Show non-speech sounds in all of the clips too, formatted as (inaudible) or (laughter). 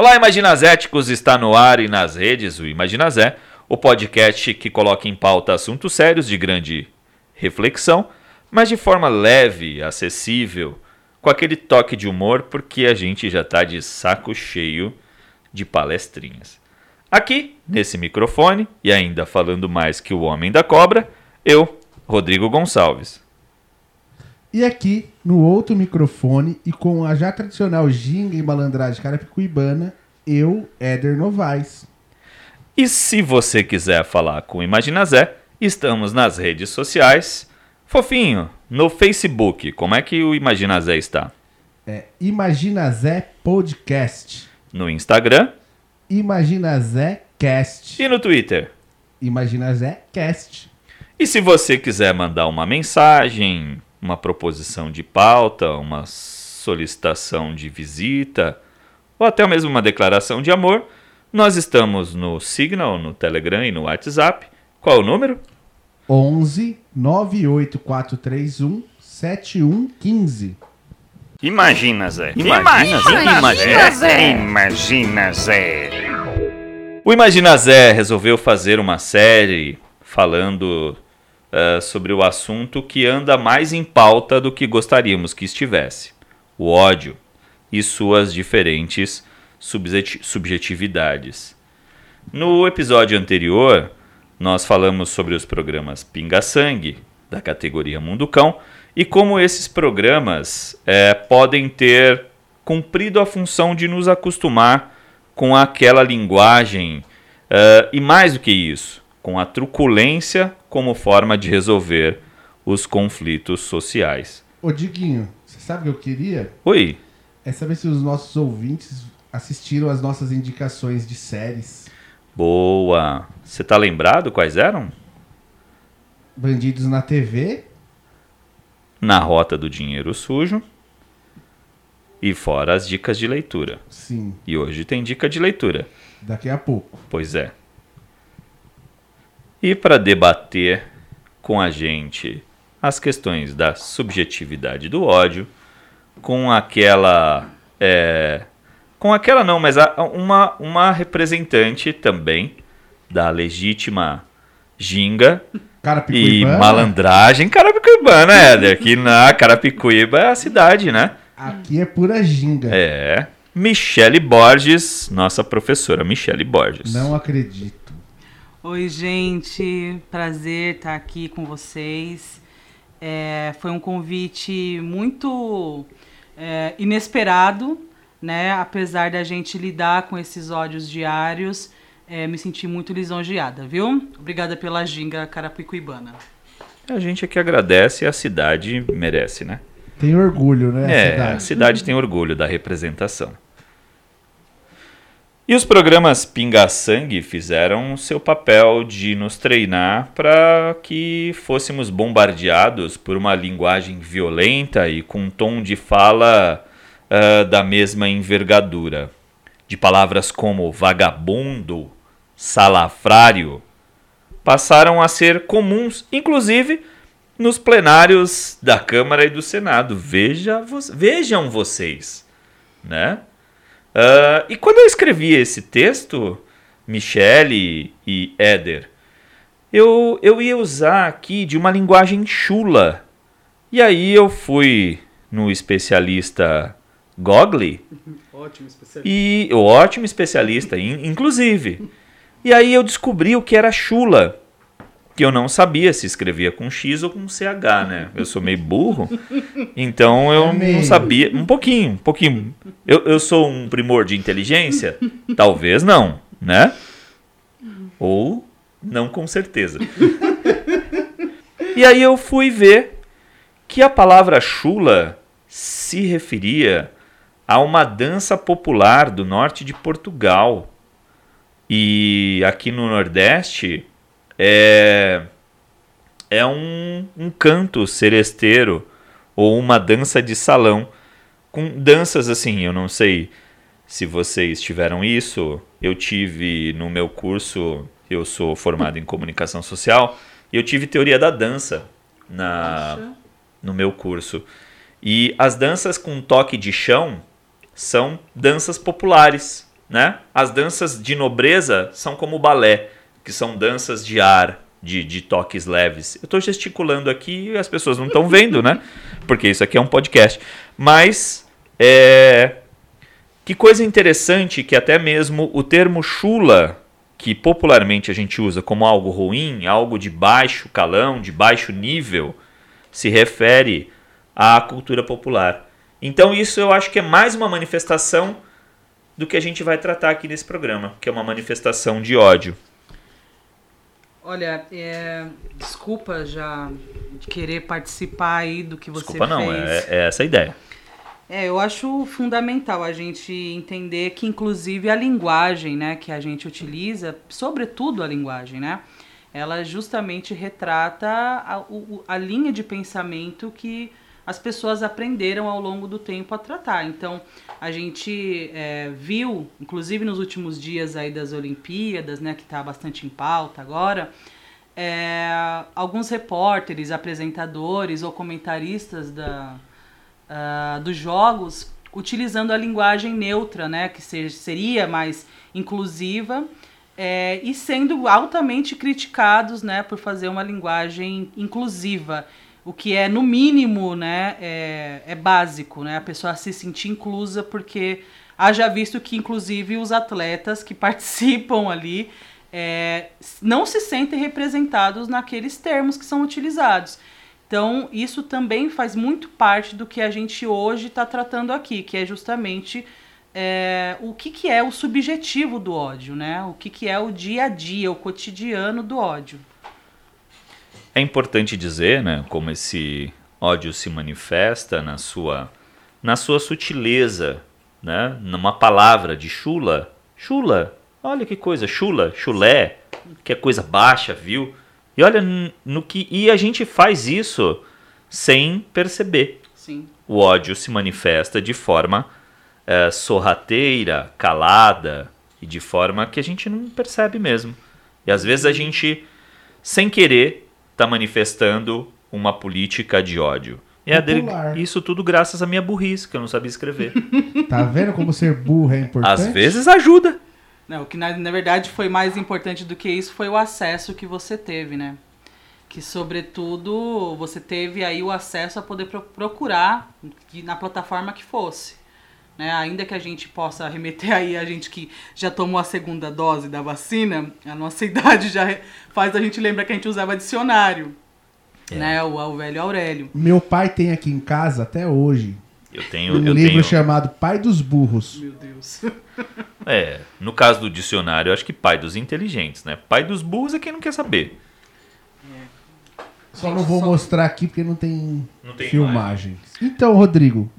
Olá, Imaginazéticos! Está no ar e nas redes o Imaginazé, o podcast que coloca em pauta assuntos sérios de grande reflexão, mas de forma leve, acessível, com aquele toque de humor, porque a gente já está de saco cheio de palestrinhas. Aqui, nesse microfone, e ainda falando mais que o Homem da Cobra, eu, Rodrigo Gonçalves. E aqui, no outro microfone e com a já tradicional ginga e malandragem carapicuibana, eu, Éder Novaes. E se você quiser falar com o Imaginazé, estamos nas redes sociais. Fofinho, no Facebook, como é que o Imaginazé está? É Imaginazé Podcast. No Instagram Imaginazé Cast. e no Twitter. Imaginazé Cast. E se você quiser mandar uma mensagem, uma proposição de pauta, uma solicitação de visita, ou até mesmo uma declaração de amor, nós estamos no Signal, no Telegram e no WhatsApp. Qual é o número? 11 98431 7115. Imagina, Zé. Imagina, Zé. Imagina, Zé. Imagina, Zé. O Imagina Zé resolveu fazer uma série falando eh, sobre o assunto que anda mais em pauta do que gostaríamos que estivesse: o ódio e suas diferentes subjeti- subjetividades. No episódio anterior, nós falamos sobre os programas Pinga Sangue, da categoria Mundo Cão, e como esses programas eh, podem ter cumprido a função de nos acostumar com aquela linguagem eh, e mais do que isso, com a truculência como forma de resolver os conflitos sociais. Ô Diguinho, você sabe o que eu queria? Oi, É saber se os nossos ouvintes assistiram as nossas indicações de séries. boa. Você tá lembrado quais eram? Bandidos na TV, Na Rota do Dinheiro Sujo e fora as dicas de leitura. sim, E hoje tem dica de leitura. daqui a pouco. Pois é. E para debater com a gente as questões da subjetividade do ódio, com aquela. é, com aquela não, mas uma, uma representante também da legítima ginga e Carapicuibana, malandragem carapicuibana, Éder. Que na Carapicuíba é a cidade, né? aqui é pura ginga. É. Michele Borges, nossa professora Michele Borges. Não acredito. Oi, gente. Prazer estar aqui com vocês. É, foi um convite muito é, inesperado, né? Apesar da gente lidar com esses ódios diários, é, me senti muito lisonjeada, viu? Obrigada pela ginga carapicuibana. A gente é que agradece e a cidade merece, né? Tem orgulho, né? é, cidade? a cidade tem orgulho da representação. E os programas Pinga Sangue fizeram seu papel de nos treinar para que fôssemos bombardeados por uma linguagem violenta e com um tom de fala ah, da mesma envergadura. De palavras como vagabundo, salafrário, passaram a ser comuns, inclusive nos plenários da Câmara e do Senado. Veja, vejam vocês, né? Ah, e quando eu escrevi esse texto, Michele e Éder, eu, eu ia usar aqui de uma linguagem chula. E aí eu fui no especialista Gogli, (laughs) Ótimo especialista. e o ótimo especialista, in- inclusive. E aí eu descobri o que era chula. Que eu não sabia se escrevia com X ou com CH, né? Eu sou meio burro. Então eu não meio. sabia. Um pouquinho, um pouquinho. Eu, eu sou um primor de inteligência? Talvez não, né? Ou não com certeza. E aí eu fui ver que a palavra chula se referia a uma dança popular do norte de Portugal. E aqui no Nordeste é, é um, um canto seresteiro ou uma dança de salão. Com danças assim, eu não sei se vocês tiveram isso. Eu tive no meu curso, eu sou formado em comunicação social, e eu tive teoria da dança na, no meu curso. E as danças com toque de chão são danças populares né? As danças de nobreza são como o balé, que são danças de ar, de, de toques leves. Eu estou gesticulando aqui e as pessoas não estão vendo, né? (laughs) Porque isso aqui é um podcast. Mas é, que coisa interessante que até mesmo o termo chula, que popularmente a gente usa como algo ruim, algo de baixo calão, de baixo nível, se refere à cultura popular. Então isso eu acho que é mais uma manifestação do que a gente vai tratar aqui nesse programa, que é uma manifestação de ódio. Olha, é, desculpa já de querer participar aí do que você Desculpa não, fez. é, é essa a ideia. É, eu acho fundamental a gente entender que, inclusive, a linguagem né, que a gente utiliza, sobretudo a linguagem, né? Ela justamente retrata a, a linha de pensamento que as pessoas aprenderam ao longo do tempo a tratar. Então, a gente é, viu, inclusive nos últimos dias aí das Olimpíadas, né, que está bastante em pauta agora, é, alguns repórteres, apresentadores ou comentaristas da, ah, dos jogos utilizando a linguagem neutra, né, que se- seria mais inclusiva, é, e sendo altamente criticados né, por fazer uma linguagem inclusiva, o que é, no mínimo, né, é, é básico, né, a pessoa se sentir inclusa, porque haja visto que, inclusive, os atletas que (laughs) participam ali é, não se sentem representados naqueles termos que são utilizados. Então, isso também faz muito parte do que a gente hoje está tratando aqui, que é justamente é, o que, que é o subjetivo do ódio, né? O que, que é o dia a dia, o cotidiano do ódio. É importante dizer, né, como esse ódio se manifesta na sua na sua sutileza, né, numa palavra de chula, chula. Olha que coisa, chula, chulé, que é coisa baixa, viu? E olha no que e a gente faz isso sem perceber. Sim. O ódio se manifesta de forma eh, sorrateira, calada e de forma que a gente não percebe mesmo. E às vezes a gente, sem querer, está manifestando uma política de ódio. E é dele- isso tudo graças à minha burrice, que eu não sabia escrever. (laughs) Tá vendo como ser burro é importante? às vezes ajuda. Não, o que na, na verdade foi mais importante do que isso foi o acesso que você teve, né? Que sobretudo você teve aí o acesso a poder pro- procurar na plataforma que fosse. Né? Ainda que a gente possa remeter aí a gente que já tomou a segunda dose da vacina, a nossa (laughs) idade já faz a gente lembrar que a gente usava dicionário. Né? O, o velho Aurélio. Meu pai tem aqui em casa até hoje Eu tenho, um eu livro tenho, chamado Pai dos Burros. Meu Deus. é, no caso do dicionário, eu acho que pai dos inteligentes, né? Pai dos burros é quem não quer saber. Só não vou mostrar aqui porque não tem, Não tem filmagem. Então, Rodrigo,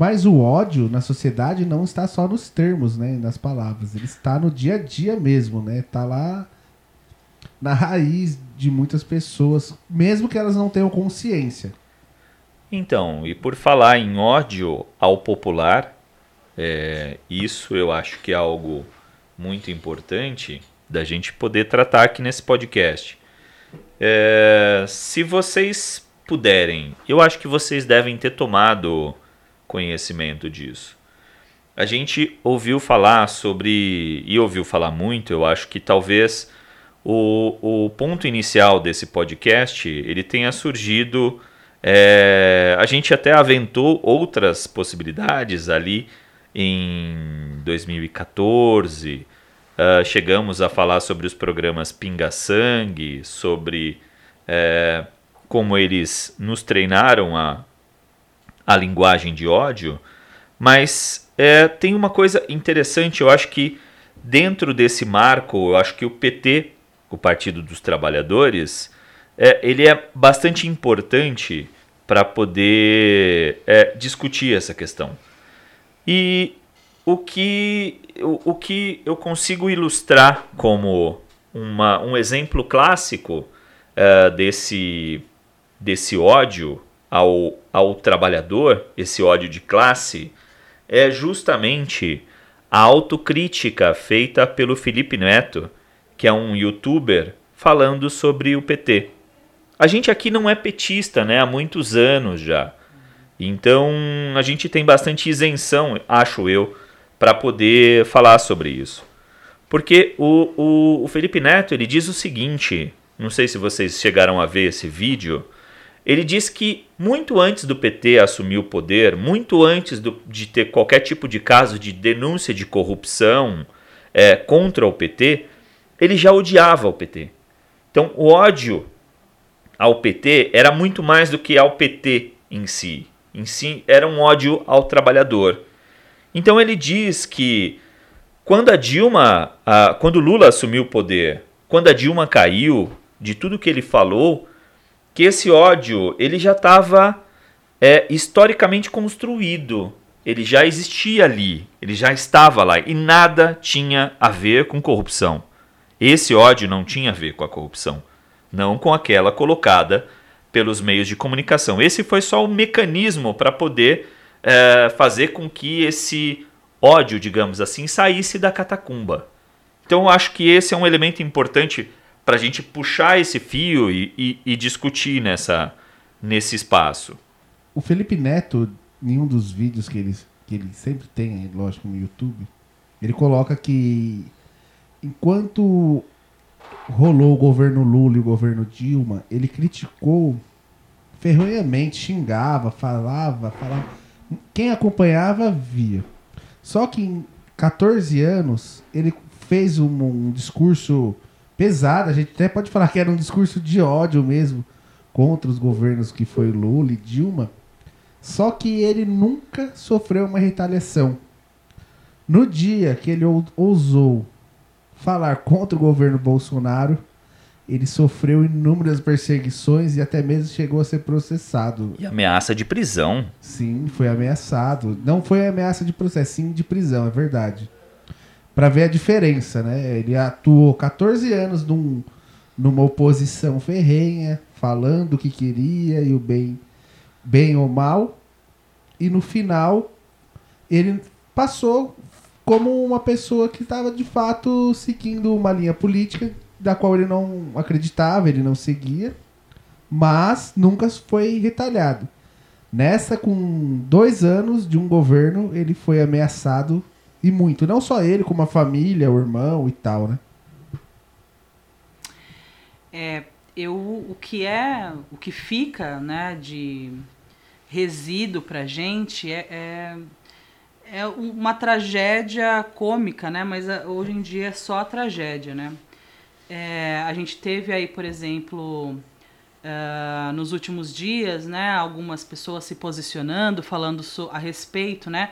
mas o ódio na sociedade não está só nos termos, né, nas palavras. Ele está no dia a dia mesmo, né? Tá lá na raiz de muitas pessoas, mesmo que elas não tenham consciência. Então, e por falar em ódio ao popular, é, isso eu acho que é algo muito importante da gente poder tratar aqui nesse podcast. É, se vocês puderem, eu acho que vocês devem ter tomado conhecimento disso. A gente ouviu falar sobre, e ouviu falar muito, eu acho que talvez o, o ponto inicial desse podcast ele tenha surgido. é, a gente até aventou outras possibilidades ali em 2014. ah, chegamos a falar sobre os programas Pinga Sangue, sobre é, como eles nos treinaram a, a linguagem de ódio, mas é, tem uma coisa interessante, eu acho que dentro desse marco, eu acho que o PT, o Partido dos Trabalhadores, é, ele é bastante importante para poder é, discutir essa questão. E o que, o, o que eu consigo ilustrar como uma, um exemplo clássico eh, desse, desse ódio ao, ao trabalhador, esse ódio de classe, é justamente a autocrítica feita pelo Felipe Neto, que é um youtuber, falando sobre o PT. A gente aqui não é petista, né? Há muitos anos já. Então a gente tem bastante isenção, acho eu, para poder falar sobre isso. Porque o, o, o Felipe Neto ele diz o seguinte: não sei se vocês chegaram a ver esse vídeo. Ele diz que muito antes do PT assumir o poder, muito antes do, de ter qualquer tipo de caso de denúncia de corrupção é, contra o PT, ele já odiava o PT. Então o ódio ao PT era muito mais do que ao PT em si. Em si era um ódio ao trabalhador. Então ele diz que quando a Dilma, a, quando Lula assumiu o poder, quando a Dilma caiu, de tudo que ele falou, que esse ódio ele já estava é, historicamente construído. Ele já existia ali, ele já estava lá e nada tinha a ver com corrupção. Esse ódio não tinha a ver com a corrupção, não com aquela colocada pelos meios de comunicação. Esse foi só o mecanismo para poder é, fazer com que esse ódio, digamos assim, saísse da catacumba. Então eu acho que esse é um elemento importante para a gente puxar esse fio e, e, e, discutir nessa, nesse espaço. O Felipe Neto, em um dos vídeos que ele, que ele sempre tem, lógico, no YouTube, ele coloca que enquanto rolou o governo Lula e o governo Dilma, ele criticou ferronhamente, xingava, falava, falava. Quem acompanhava via. Só que em 14 anos ele fez um, um discurso pesado, a gente até pode falar que era um discurso de ódio mesmo contra os governos que foi Lula e Dilma. Só que ele nunca sofreu uma retaliação. No dia que ele ousou falar contra o governo Bolsonaro, ele sofreu inúmeras perseguições e até mesmo chegou a ser processado. E ameaça de prisão. Sim, foi ameaçado. Não foi ameaça de processo, sim de prisão, é verdade para ver a diferença, né? Ele atuou 14 anos num, numa oposição ferrenha, falando o que queria e o bem, bem ou mal, e no final ele passou como uma pessoa que estava de fato seguindo uma linha política da qual ele não acreditava, ele não seguia, mas nunca foi retalhado. Nessa, com dois anos de um governo, ele foi ameaçado e muito. Não só ele, como a família, o irmão e tal, né? É, eu, o que é, o que fica, né, de resíduo pra gente é, é, é uma tragédia cômica, né, mas é, hoje em dia é só tragédia, né. É, a gente teve aí, por exemplo, uh, nos últimos dias, né, algumas pessoas se posicionando, falando so, a respeito, né,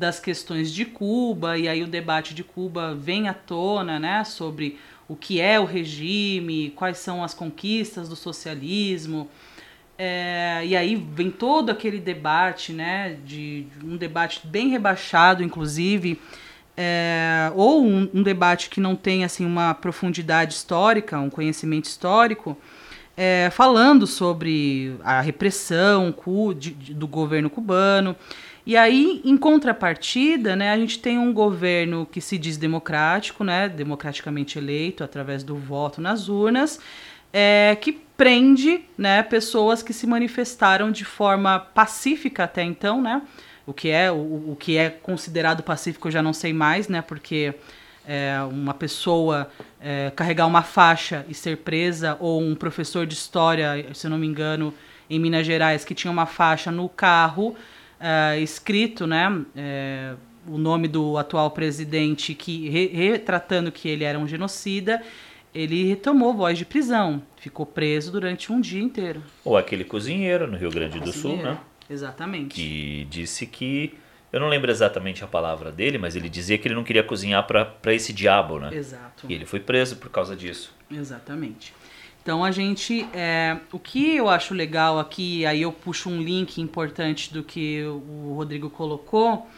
das questões de Cuba, e aí o debate de Cuba vem à tona, né, sobre o que é o regime, quais são as conquistas do socialismo. É, e aí vem todo aquele debate, né, de, de um debate bem rebaixado, inclusive, é, ou um, um, debate que não tem assim uma profundidade histórica, um conhecimento histórico, é, falando sobre a repressão de, de, do governo cubano. E aí, em contrapartida, né, a gente tem um governo que se diz democrático, né, democraticamente eleito através do voto nas urnas, é, que prende né, pessoas que se manifestaram de forma pacífica até então, né? O que é, o, o que é considerado pacífico eu já não sei mais, né? Porque é, uma pessoa é, carregar uma faixa e ser presa, ou um professor de história, se eu não me engano, em Minas Gerais, que tinha uma faixa no carro uh, escrito, né, é, o nome do atual presidente que re, retratando que ele era um genocida, ele tomou voz de prisão, ficou preso durante um dia inteiro. Ou aquele cozinheiro no Rio Grande do Sul, né? Exatamente. Que disse que eu não lembro exatamente a palavra dele, mas ele dizia que ele não queria cozinhar para esse diabo, né? Exato. E ele foi preso por causa disso. Exatamente. Então a gente, é, o que eu acho legal aqui, aí eu puxo um link importante do que o Rodrigo colocou,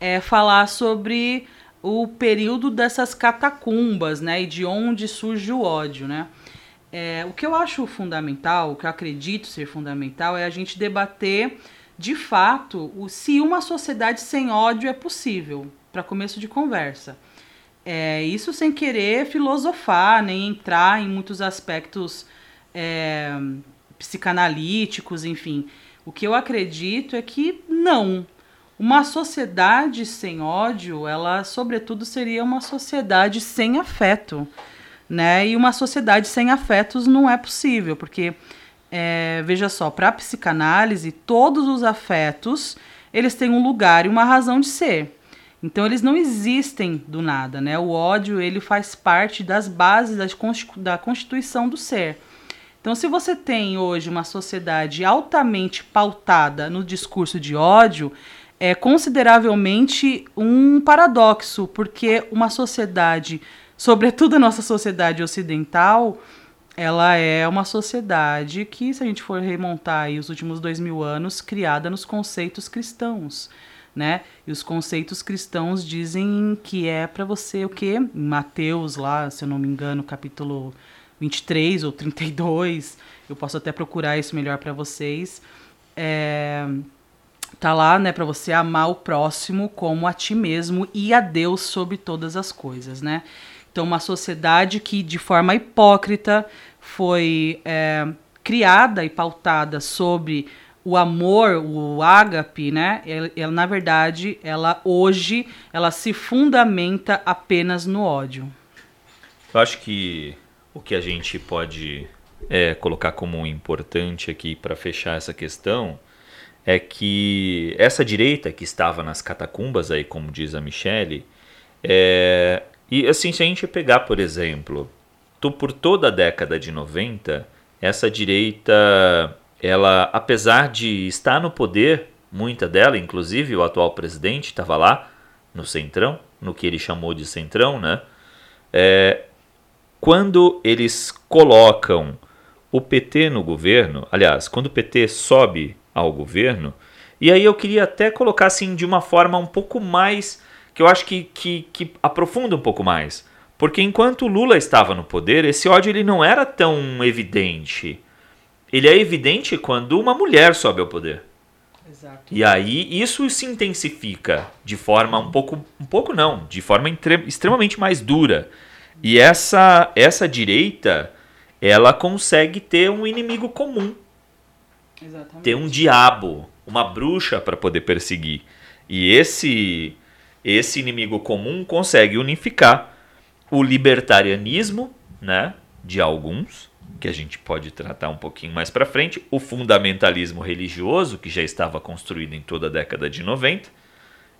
é falar sobre o período dessas catacumbas, né, e de onde surge o ódio, né. É, o que eu acho fundamental, o que eu acredito ser fundamental, é a gente debater de fato o, se uma sociedade sem ódio é possível, para começo de conversa. É, isso sem querer filosofar, nem entrar em muitos aspectos é, psicanalíticos, enfim. O que eu acredito é que não. Uma sociedade sem ódio, ela, sobretudo, seria uma sociedade sem afeto. Né? E uma sociedade sem afetos não é possível, porque, é, veja só, para a psicanálise, todos os afetos eles têm um lugar e uma razão de ser. Então eles não existem do nada, né? O ódio ele faz parte das bases da constituição do ser. Então, se você tem hoje uma sociedade altamente pautada no discurso de ódio, é consideravelmente um paradoxo, porque uma sociedade, sobretudo a nossa sociedade ocidental, ela é uma sociedade que, se a gente for remontar os últimos dois mil anos, criada nos conceitos cristãos. Né? E os conceitos cristãos dizem que é para você o quê? Em Mateus, lá, se eu não me engano, capítulo 23 ou 32, eu posso até procurar isso melhor para vocês. É, tá lá, né, para você amar o próximo como a ti mesmo e a Deus sobre todas as coisas, né? Então, uma sociedade que, de forma hipócrita, foi é, criada e pautada sobre o amor, o ágape, né? Ela, ela, na verdade, ela hoje, ela se fundamenta apenas no ódio. Eu acho que o que a gente pode é, colocar como importante aqui para fechar essa questão é que essa direita que estava nas catacumbas aí, como diz a Michelle, é, e assim, se a gente pegar, por exemplo, tu, por toda a década de 90, essa direita, ela, apesar de estar no poder, muita dela, inclusive o atual presidente estava lá, no centrão, no que ele chamou de centrão, né? É, quando eles colocam o PT no governo, aliás, quando o PT sobe ao governo, e aí eu queria até colocar assim de uma forma um pouco mais que eu acho que, que, que aprofunda um pouco mais. Porque enquanto Lula estava no poder, esse ódio ele não era tão evidente. Ele é evidente quando uma mulher sobe ao poder. Exato. E aí isso se intensifica de forma um pouco, um pouco não, de forma extremamente mais dura. E essa essa direita, ela consegue ter um inimigo comum. Exatamente. Ter um diabo, uma bruxa para poder perseguir. E esse esse inimigo comum consegue unificar o libertarianismo, né, de alguns, que a gente pode tratar um pouquinho mais para frente, o fundamentalismo religioso, que já estava construído em toda a década de 90,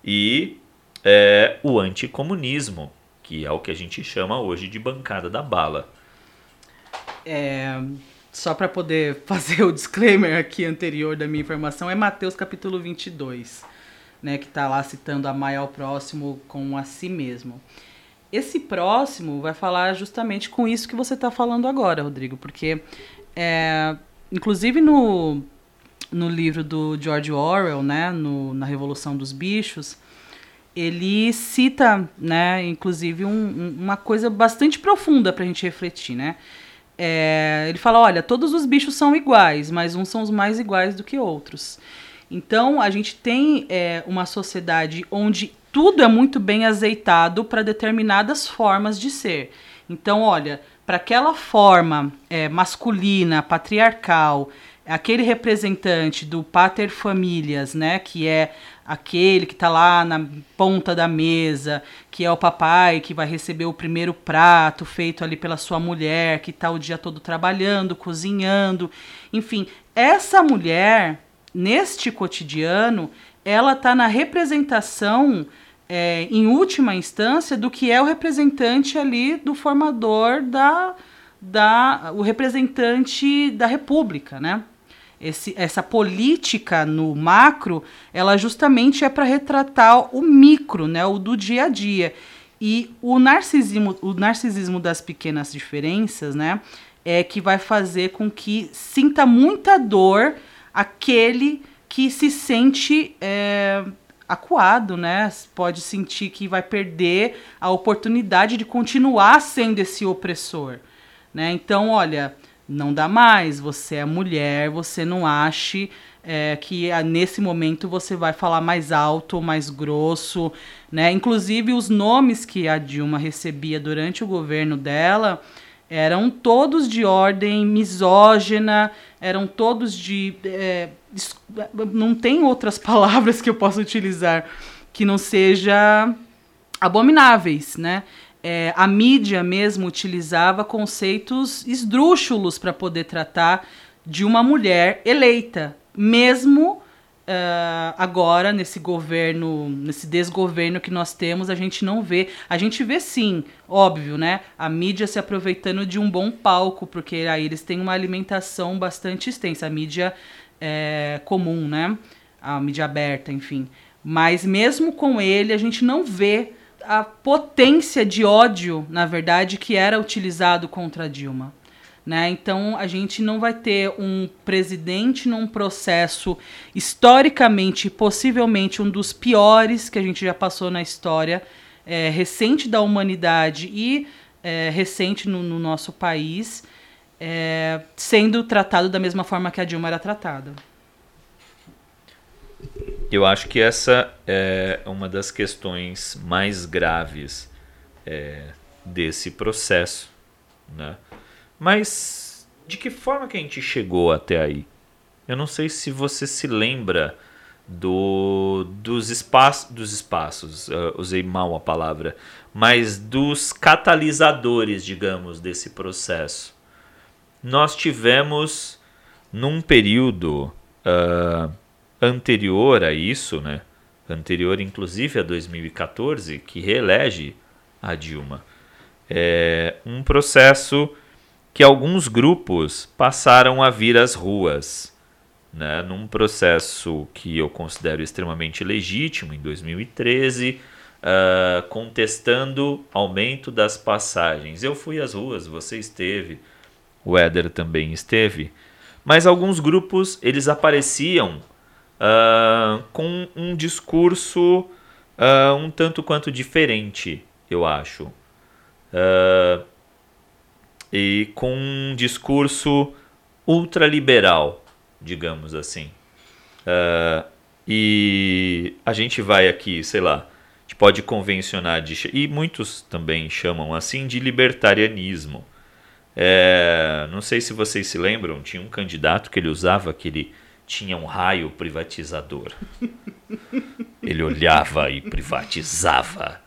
e é, o anticomunismo, que é o que a gente chama hoje de bancada da bala. É, só para poder (laughs) fazer o disclaimer aqui anterior da minha informação, é Mateus capítulo 22 né, que está lá citando amar ao próximo com a si mesmo. Esse próximo vai falar justamente com isso que você está falando agora, Rodrigo, porque, é, inclusive no, no livro do George Orwell, né, no, na Revolução dos Bichos, ele cita, né, inclusive, um, uma coisa bastante profunda para a gente refletir, né? É, ele fala, olha, todos os bichos são iguais, mas uns são os mais iguais do que outros. Então, a gente tem é, uma sociedade onde tudo é muito bem azeitado para determinadas formas de ser. Então, olha, para aquela forma é, masculina, patriarcal, aquele representante do pater familias, né, que é aquele que está lá na ponta da mesa, que é o papai que vai receber o primeiro prato feito ali pela sua mulher, que está o dia todo trabalhando, cozinhando, enfim, essa mulher neste cotidiano, ela está na representação, é, em última instância, do que é o representante ali do formador da, da o representante da República, né? Esse, essa política no macro, ela justamente é para retratar o micro, né, o do dia a dia. E o narcisismo, o narcisismo das pequenas diferenças, né, é que vai fazer com que sinta muita dor aquele que se sente é, acuado, né? Pode sentir que vai perder a oportunidade de continuar sendo esse opressor, né? Então, olha, não dá mais. Você é mulher, você não ache é, que ah, nesse momento você vai falar mais alto, mais grosso, né? Inclusive os nomes que a Dilma recebia durante o governo dela eram todos de ordem misógina, eram todos de é, não tem outras (laughs) palavras que eu possa utilizar que não seja abomináveis, né? É, a mídia mesmo utilizava conceitos esdrúxulos para poder tratar de uma mulher eleita, mesmo ah, agora nesse governo, nesse desgoverno que nós temos, a gente não vê. A gente vê sim, óbvio, né? A mídia se aproveitando de um bom palco, porque aí eles têm uma alimentação bastante extensa, a mídia é, comum, né? A mídia aberta, enfim. Mas mesmo com ele, a gente não vê a potência de ódio, na verdade, que era utilizado contra Dilma. Né? Então a gente não vai ter um presidente num processo historicamente, possivelmente um dos piores que a gente já passou na história é, recente da humanidade e é, recente no, no nosso país, é, sendo tratado da mesma forma que a Dilma era tratada. Eu acho que essa é uma das questões mais graves é, desse processo, né? Mas de que forma que a gente chegou até aí? Eu não sei se você se lembra do, dos, espaços, dos espaços, uh, usei mal a palavra, mas dos catalisadores, digamos, desse processo. Nós tivemos, num período uh, anterior a isso, né? anterior inclusive a 2014, que reelege a Dilma, é um processo que alguns grupos passaram a vir às ruas, né, num processo que eu considero extremamente legítimo, em 2013, uh, contestando aumento das passagens. Eu fui às ruas, você esteve, o Éder também esteve, mas alguns grupos eles apareciam uh, com um discurso uh, um tanto quanto diferente, eu acho. Uh, e com um discurso ultraliberal, digamos assim. E a gente vai aqui, sei lá, a gente pode convencionar, de, e muitos também chamam assim, de libertarianismo. É, não sei se vocês se lembram, tinha um candidato que ele usava aquele tinha um raio privatizador. Ele olhava e privatizava.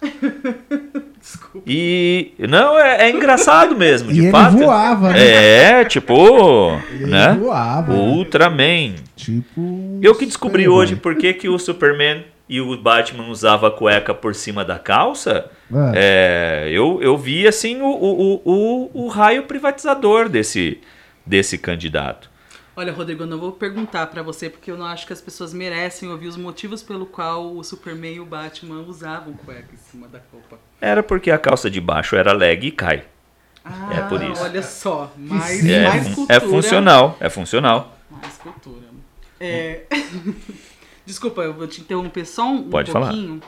Desculpa. E não é, é engraçado mesmo, de e fato. ele voava, né? É, tipo, Ele né? voava. Ultraman. Tipo. Eu que descobri super-herói. hoje por que, que o Superman e o Batman usava a cueca por cima da calça. Ah. É, eu, eu vi assim o, o, o, o, o raio privatizador desse, desse candidato. Olha, Rodrigo, eu não vou perguntar pra você, porque eu não acho que as pessoas merecem ouvir os motivos pelo qual o Superman e o Batman usavam cueca em cima da roupa. Era porque a calça de baixo era leg e cai. Ah, É por isso. Olha só, mais, É, mais cultura. é funcional, é funcional. Mais cultura. É... (laughs) Desculpa, eu vou te interromper só um, um Pode falar. pouquinho.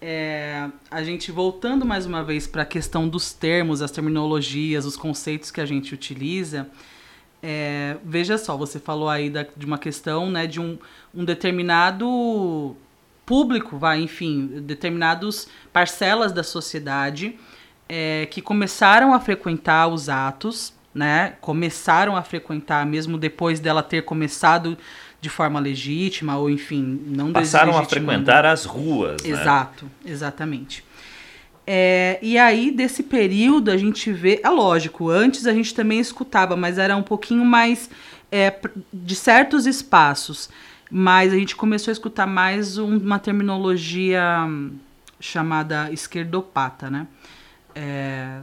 É, a gente voltando mais uma vez para a questão dos termos, as terminologias, os conceitos que a gente utiliza. é, veja só, você falou aí da- de uma questão né, de um, um determinado público, vai, enfim, determinados parcelas da sociedade é, que começaram a frequentar os atos, né? Começaram a frequentar mesmo depois dela ter começado de forma legítima ou enfim não Passaram a frequentar as ruas. né? Exato, exatamente. É, e aí, desse período, a gente vê. É lógico, antes a gente também escutava, mas era um pouquinho mais é, de certos espaços. Mas a gente começou a escutar mais um- uma terminologia hum, chamada esquerdopata, né? É,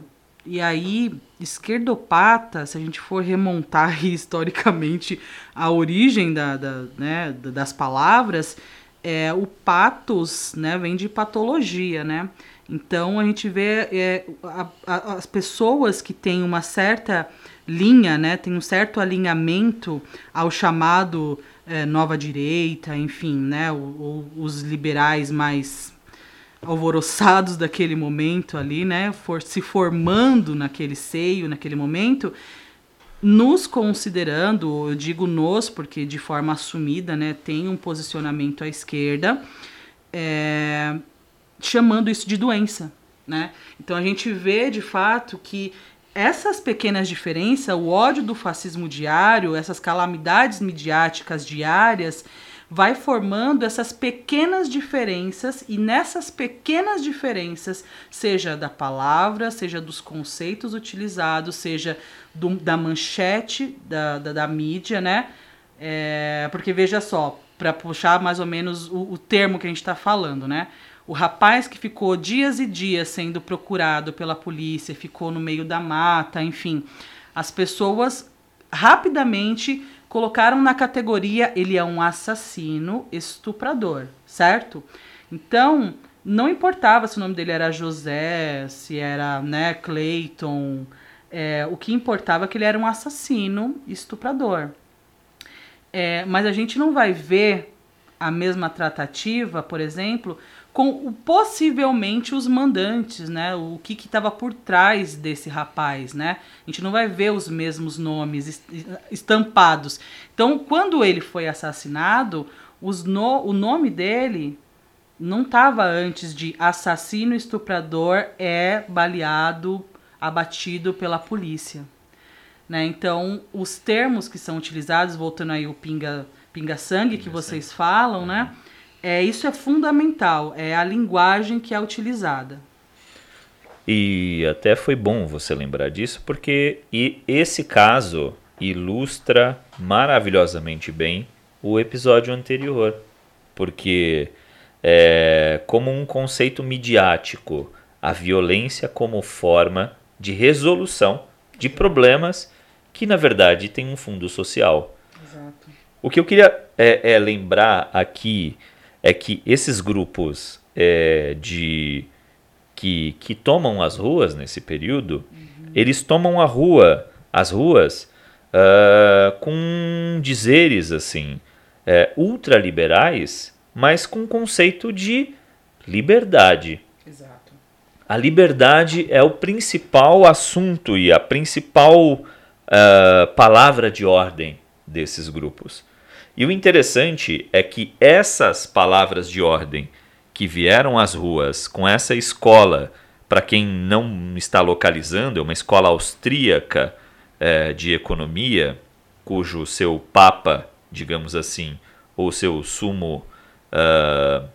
e aí, esquerdopata, se a gente for remontar historicamente a origem da, da- né, da- das palavras, é, o patos né, vem de patologia, né? Então a gente vê é, a- a- as pessoas que têm uma certa linha, né, tem um certo alinhamento ao chamado é, nova direita, enfim, né, o- o- os liberais mais alvoroçados daquele momento ali, né, for, se formando naquele seio, naquele momento, nos considerando, eu digo nos porque de forma assumida, né, tem um posicionamento à esquerda, é, chamando isso de doença, né? Então a gente vê de fato que essas pequenas diferenças, o ódio do fascismo diário, essas calamidades midiáticas diárias, vai formando essas pequenas diferenças e nessas pequenas diferenças, seja da palavra, seja dos conceitos utilizados, seja do, da manchete da, da, da mídia, né? É, porque veja só, para puxar mais ou menos o, o termo que a gente está falando, né? O rapaz que ficou dias e dias sendo procurado pela polícia, ficou no meio da mata, enfim. As pessoas rapidamente colocaram na categoria ele é um assassino, estuprador, certo? Então, não importava se o nome dele era José, se era né, Clayton, é, o que importava é que ele era um assassino, estuprador. É, mas a gente não vai ver a mesma tratativa, por exemplo, com possivelmente os mandantes, né? O que estava por trás desse rapaz, né? A gente não vai ver os mesmos nomes estampados. Então, quando ele foi assassinado, os no, o nome dele não estava antes de assassino estuprador é baleado, abatido pela polícia. Né? Então, os termos que são utilizados, voltando aí o pinga, pinga sangue que vocês falam, né? É, isso é fundamental, é a linguagem que é utilizada. E até foi bom você lembrar disso, porque e esse caso ilustra maravilhosamente bem o episódio anterior. Porque, é, como um conceito midiático, a violência como forma de resolução de problemas que, na verdade, tem um fundo social. Exato. O que eu queria é, é lembrar aqui é que esses grupos é, de que, que tomam as ruas nesse período, uhum. eles tomam a rua, as ruas, uh, com dizeres assim é, ultraliberais, mas com conceito de liberdade. Exato. A liberdade é o principal assunto e a principal uh, palavra de ordem desses grupos. E o interessante é que essas palavras de ordem que vieram às ruas com essa escola, para quem não está localizando, é uma escola austríaca é, de economia, cujo seu papa, digamos assim, ou seu sumo uh,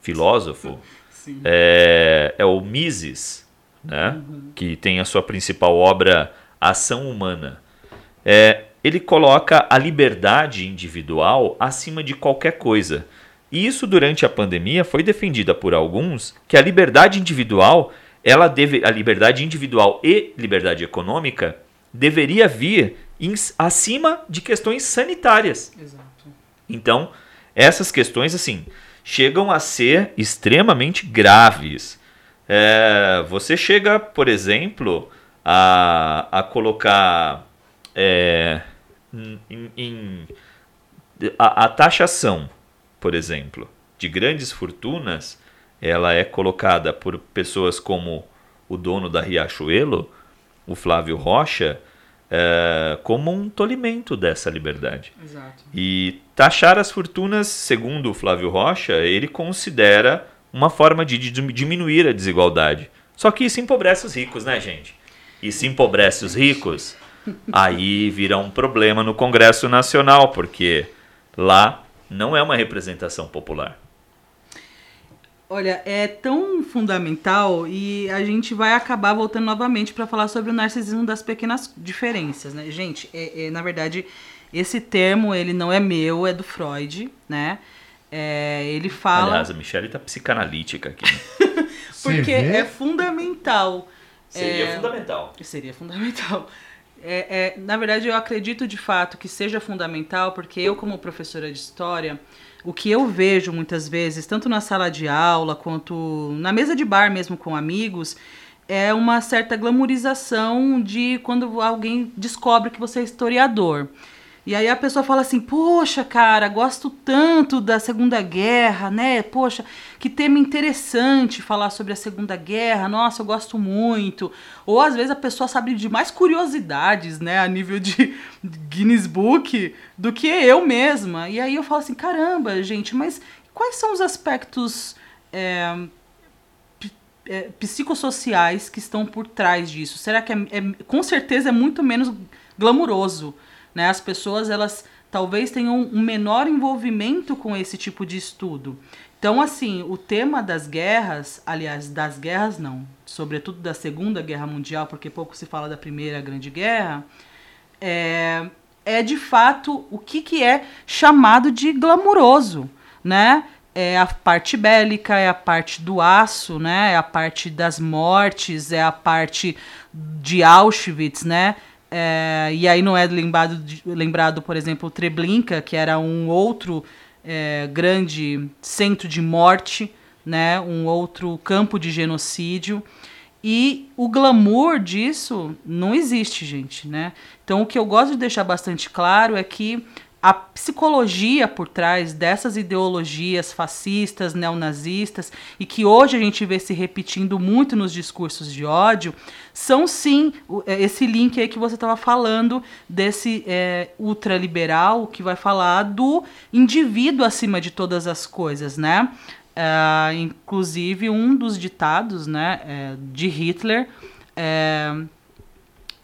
filósofo é, é, o Mises, né? Uhum. que tem a sua principal obra Ação Humana. É, ele coloca a liberdade individual acima de qualquer coisa. E isso durante a pandemia foi defendida por alguns que a liberdade individual, ela deve a liberdade individual e liberdade econômica deveria vir em, acima de questões sanitárias. Exato. Então, essas questões assim chegam a ser extremamente graves. É, você chega, por exemplo, a, a colocar é, em, em a, a, taxação, por exemplo, de grandes fortunas, ela é colocada por pessoas como o dono da Riachuelo, o Flávio Rocha, é, como um tolimento dessa liberdade. Exato. E taxar as fortunas, segundo o Flávio Rocha, ele considera uma forma de, de diminuir a desigualdade. Só que isso empobrece os ricos, né, gente? E se empobrece os ricos, aí vira um problema no Congresso Nacional, porque lá não é uma representação popular. Olha, é tão fundamental e a gente vai acabar voltando novamente para falar sobre o narcisismo das pequenas diferenças, né? Gente, é, é, na verdade, esse termo ele não é meu, é do Freud, né? É, ele fala. Aliás, a Michelle tá psicanalítica aqui. Né? (laughs) Porque é fundamental. Seria é, fundamental. Seria fundamental. É, é, na verdade, eu acredito de fato que seja fundamental, porque eu, como professora de história, o que eu vejo muitas vezes, tanto na sala de aula quanto na mesa de bar mesmo com amigos, é uma certa glamorização de quando alguém descobre que você é historiador. E aí a pessoa fala assim: Poxa, cara, gosto tanto da Segunda Guerra, né? Poxa, que tema interessante falar sobre a Segunda Guerra. Nossa, eu gosto muito. Ou às vezes a pessoa sabe de mais curiosidades, né, a nível de Guinness Book do que eu mesma. E aí eu falo assim: Caramba, gente, mas quais são os aspectos. É, psicossociais que estão por trás disso? Será que é, é- com certeza é muito menos glamuroso, né? As pessoas elas talvez tenham um menor envolvimento com esse tipo de estudo. Então, assim, o tema das guerras, aliás, das guerras não, sobretudo da Segunda Guerra Mundial, porque pouco se fala da Primeira Grande Guerra, é, é de fato o que, que é chamado de glamuroso, né? É a parte bélica, é a parte do aço, né? É a parte das mortes, é a parte de Auschwitz, né? É, e aí não é lembrado, lembrado, por exemplo, Treblinka, que era um outro é, grande centro de morte, né? Um outro campo de genocídio. E o glamour disso não existe, gente, né? Então o que eu gosto de deixar bastante claro é que a psicologia por trás dessas ideologias fascistas, neonazistas, e que hoje a gente vê se repetindo muito nos discursos de ódio, são sim é, esse link aí que você estava falando, desse é, ultraliberal que vai falar do indivíduo acima de todas as coisas, né? Ah, inclusive, um dos ditados né, é, de Hitler é,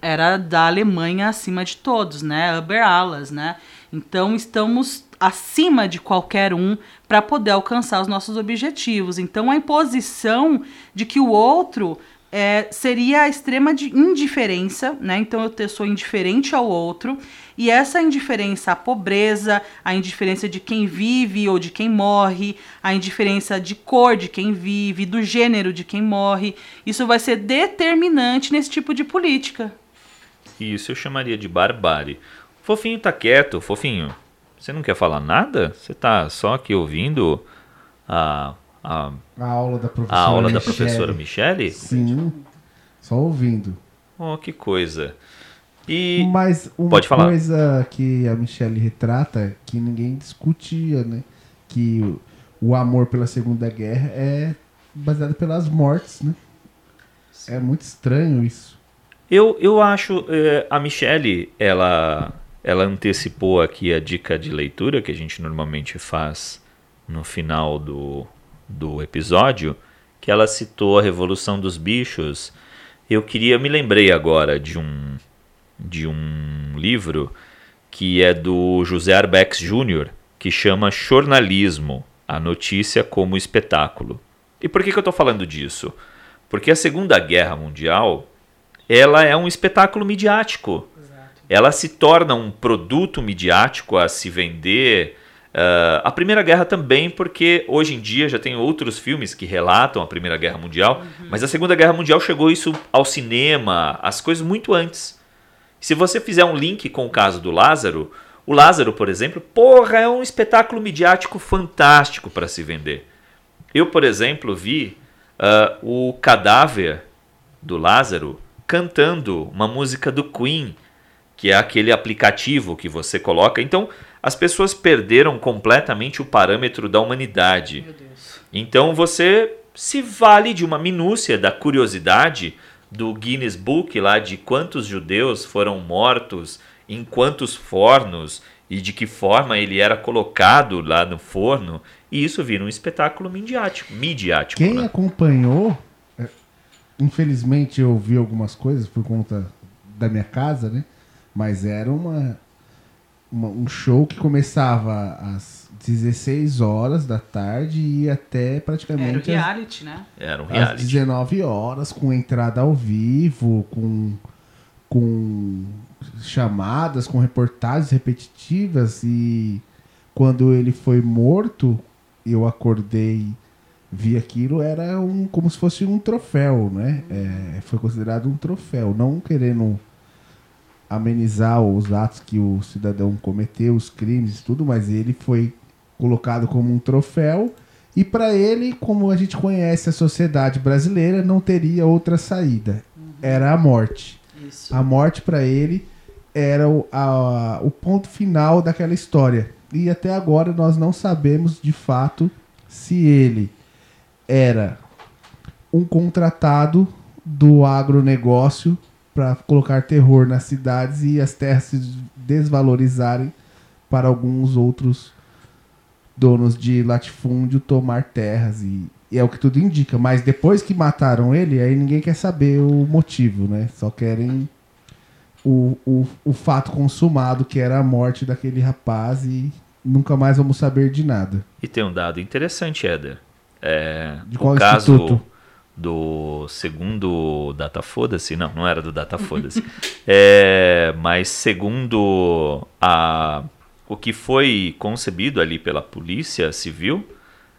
era da Alemanha acima de todos, né? Alles, né? Então estamos acima de qualquer um para poder alcançar os nossos objetivos. Então a imposição de que o outro é, seria a extrema de indiferença, né? Então eu sou indiferente ao outro e essa indiferença à pobreza, a indiferença de quem vive ou de quem morre, a indiferença de cor de quem vive, do gênero de quem morre, isso vai ser determinante nesse tipo de política. Isso eu chamaria de barbárie. Fofinho tá quieto, fofinho. Você não quer falar nada? Você tá só aqui ouvindo a, a, A aula da professora a aula da Michele. professora Michele? Sim, só ouvindo. Oh, que coisa. E Mas uma coisa que a Michelle retrata, que ninguém discutia, né? Que o, amor pela Segunda Guerra é baseado pelas mortes, né? É muito estranho isso. Eu, eu acho, eh, a Michelle, ela, ela antecipou aqui a dica de leitura que a gente normalmente faz no final do, do episódio, que ela citou a Revolução dos Bichos. Eu queria, me lembrei agora de um, de um livro que é do José Arbex Jr., que chama Jornalismo, a notícia como espetáculo. E por que, que eu estou falando disso? Porque a Segunda Guerra Mundial ela é um espetáculo midiático. Ela se torna um produto midiático a se vender. Ah, a Primeira Guerra também, porque hoje em dia já tem outros filmes que relatam a Primeira Guerra Mundial, mas a Segunda Guerra Mundial chegou isso ao cinema, as coisas muito antes. Se você fizer um link com o caso do Lázaro, o Lázaro, por exemplo, porra, é um espetáculo midiático fantástico para se vender. Eu, por exemplo, vi ah, o cadáver do Lázaro cantando uma música do Queen, que é aquele aplicativo que você coloca. Então, as pessoas perderam completamente o parâmetro da humanidade. Meu Deus. Então você se vale de uma minúcia da curiosidade do Guinness Book lá de quantos judeus foram mortos em quantos fornos e de que forma ele era colocado lá no forno. E isso vira um espetáculo midiático. midiático Quem né? acompanhou, é, infelizmente eu vi algumas coisas por conta da minha casa, né? Mas era uma, uma- um show que começava às 16 horas da tarde e ia até Era o praticamente às, reality, né? Era um às reality. 19 horas, com entrada ao vivo, com, com chamadas, com reportagens repetitivas. E quando ele foi morto, eu acordei, vi aquilo, era um, como se fosse um troféu, né? É, foi considerado um troféu, não querendo amenizar os atos que o cidadão cometeu, os crimes e tudo, mas ele foi colocado como um troféu e para ele, como a gente conhece a sociedade brasileira, não teria outra saída. Era a morte. Isso. A morte para ele era o, a- o ponto final daquela história. E até agora nós não sabemos de fato se ele era um contratado do agronegócio para colocar terror nas cidades e as terras se desvalorizarem para alguns outros donos de latifúndio tomar terras e, E é o que tudo indica. Mas depois que mataram ele, aí ninguém quer saber o motivo, né? Só querem o, o, o fato consumado, que era a morte daquele rapaz, e nunca mais vamos saber de nada. E tem um dado interessante, Éder. É, De qual o caso instituto? Do segundo Data Foda-se, não, não era do Data Foda-se. (laughs) é, mas segundo a, o que foi concebido ali pela Polícia Civil,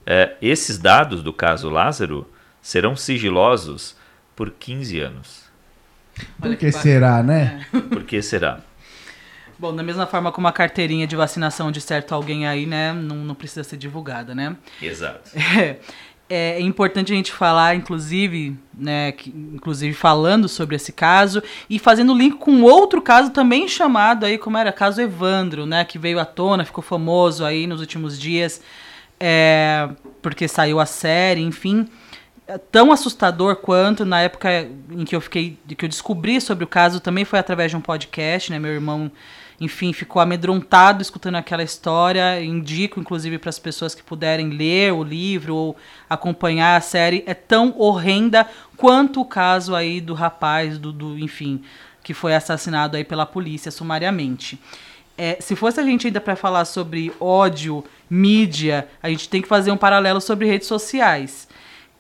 é, esses dados do caso Lázaro serão sigilosos por 15 anos. Por que será, né? Por que será? Bom, da mesma forma como a carteirinha de vacinação de certo alguém aí, né, não, não precisa ser divulgada, né? Exato. É, é importante a gente falar, inclusive, né, que- inclusive falando sobre esse caso e fazendo link com outro caso também chamado aí, como era, caso Evandro, né, que veio à tona, ficou famoso aí nos últimos dias, é, porque saiu a série, enfim, É tão assustador quanto na época em que eu fiquei, que eu descobri sobre o caso, também foi através de um podcast, né, meu irmão enfim, ficou amedrontado escutando aquela história. Indico, inclusive, para as pessoas que puderem ler o livro ou acompanhar a série. É tão horrenda quanto o caso aí do rapaz, do, do enfim, que foi assassinado aí pela polícia sumariamente. É, se fosse a gente ainda para falar sobre ódio, mídia, a gente tem que fazer um paralelo sobre redes sociais.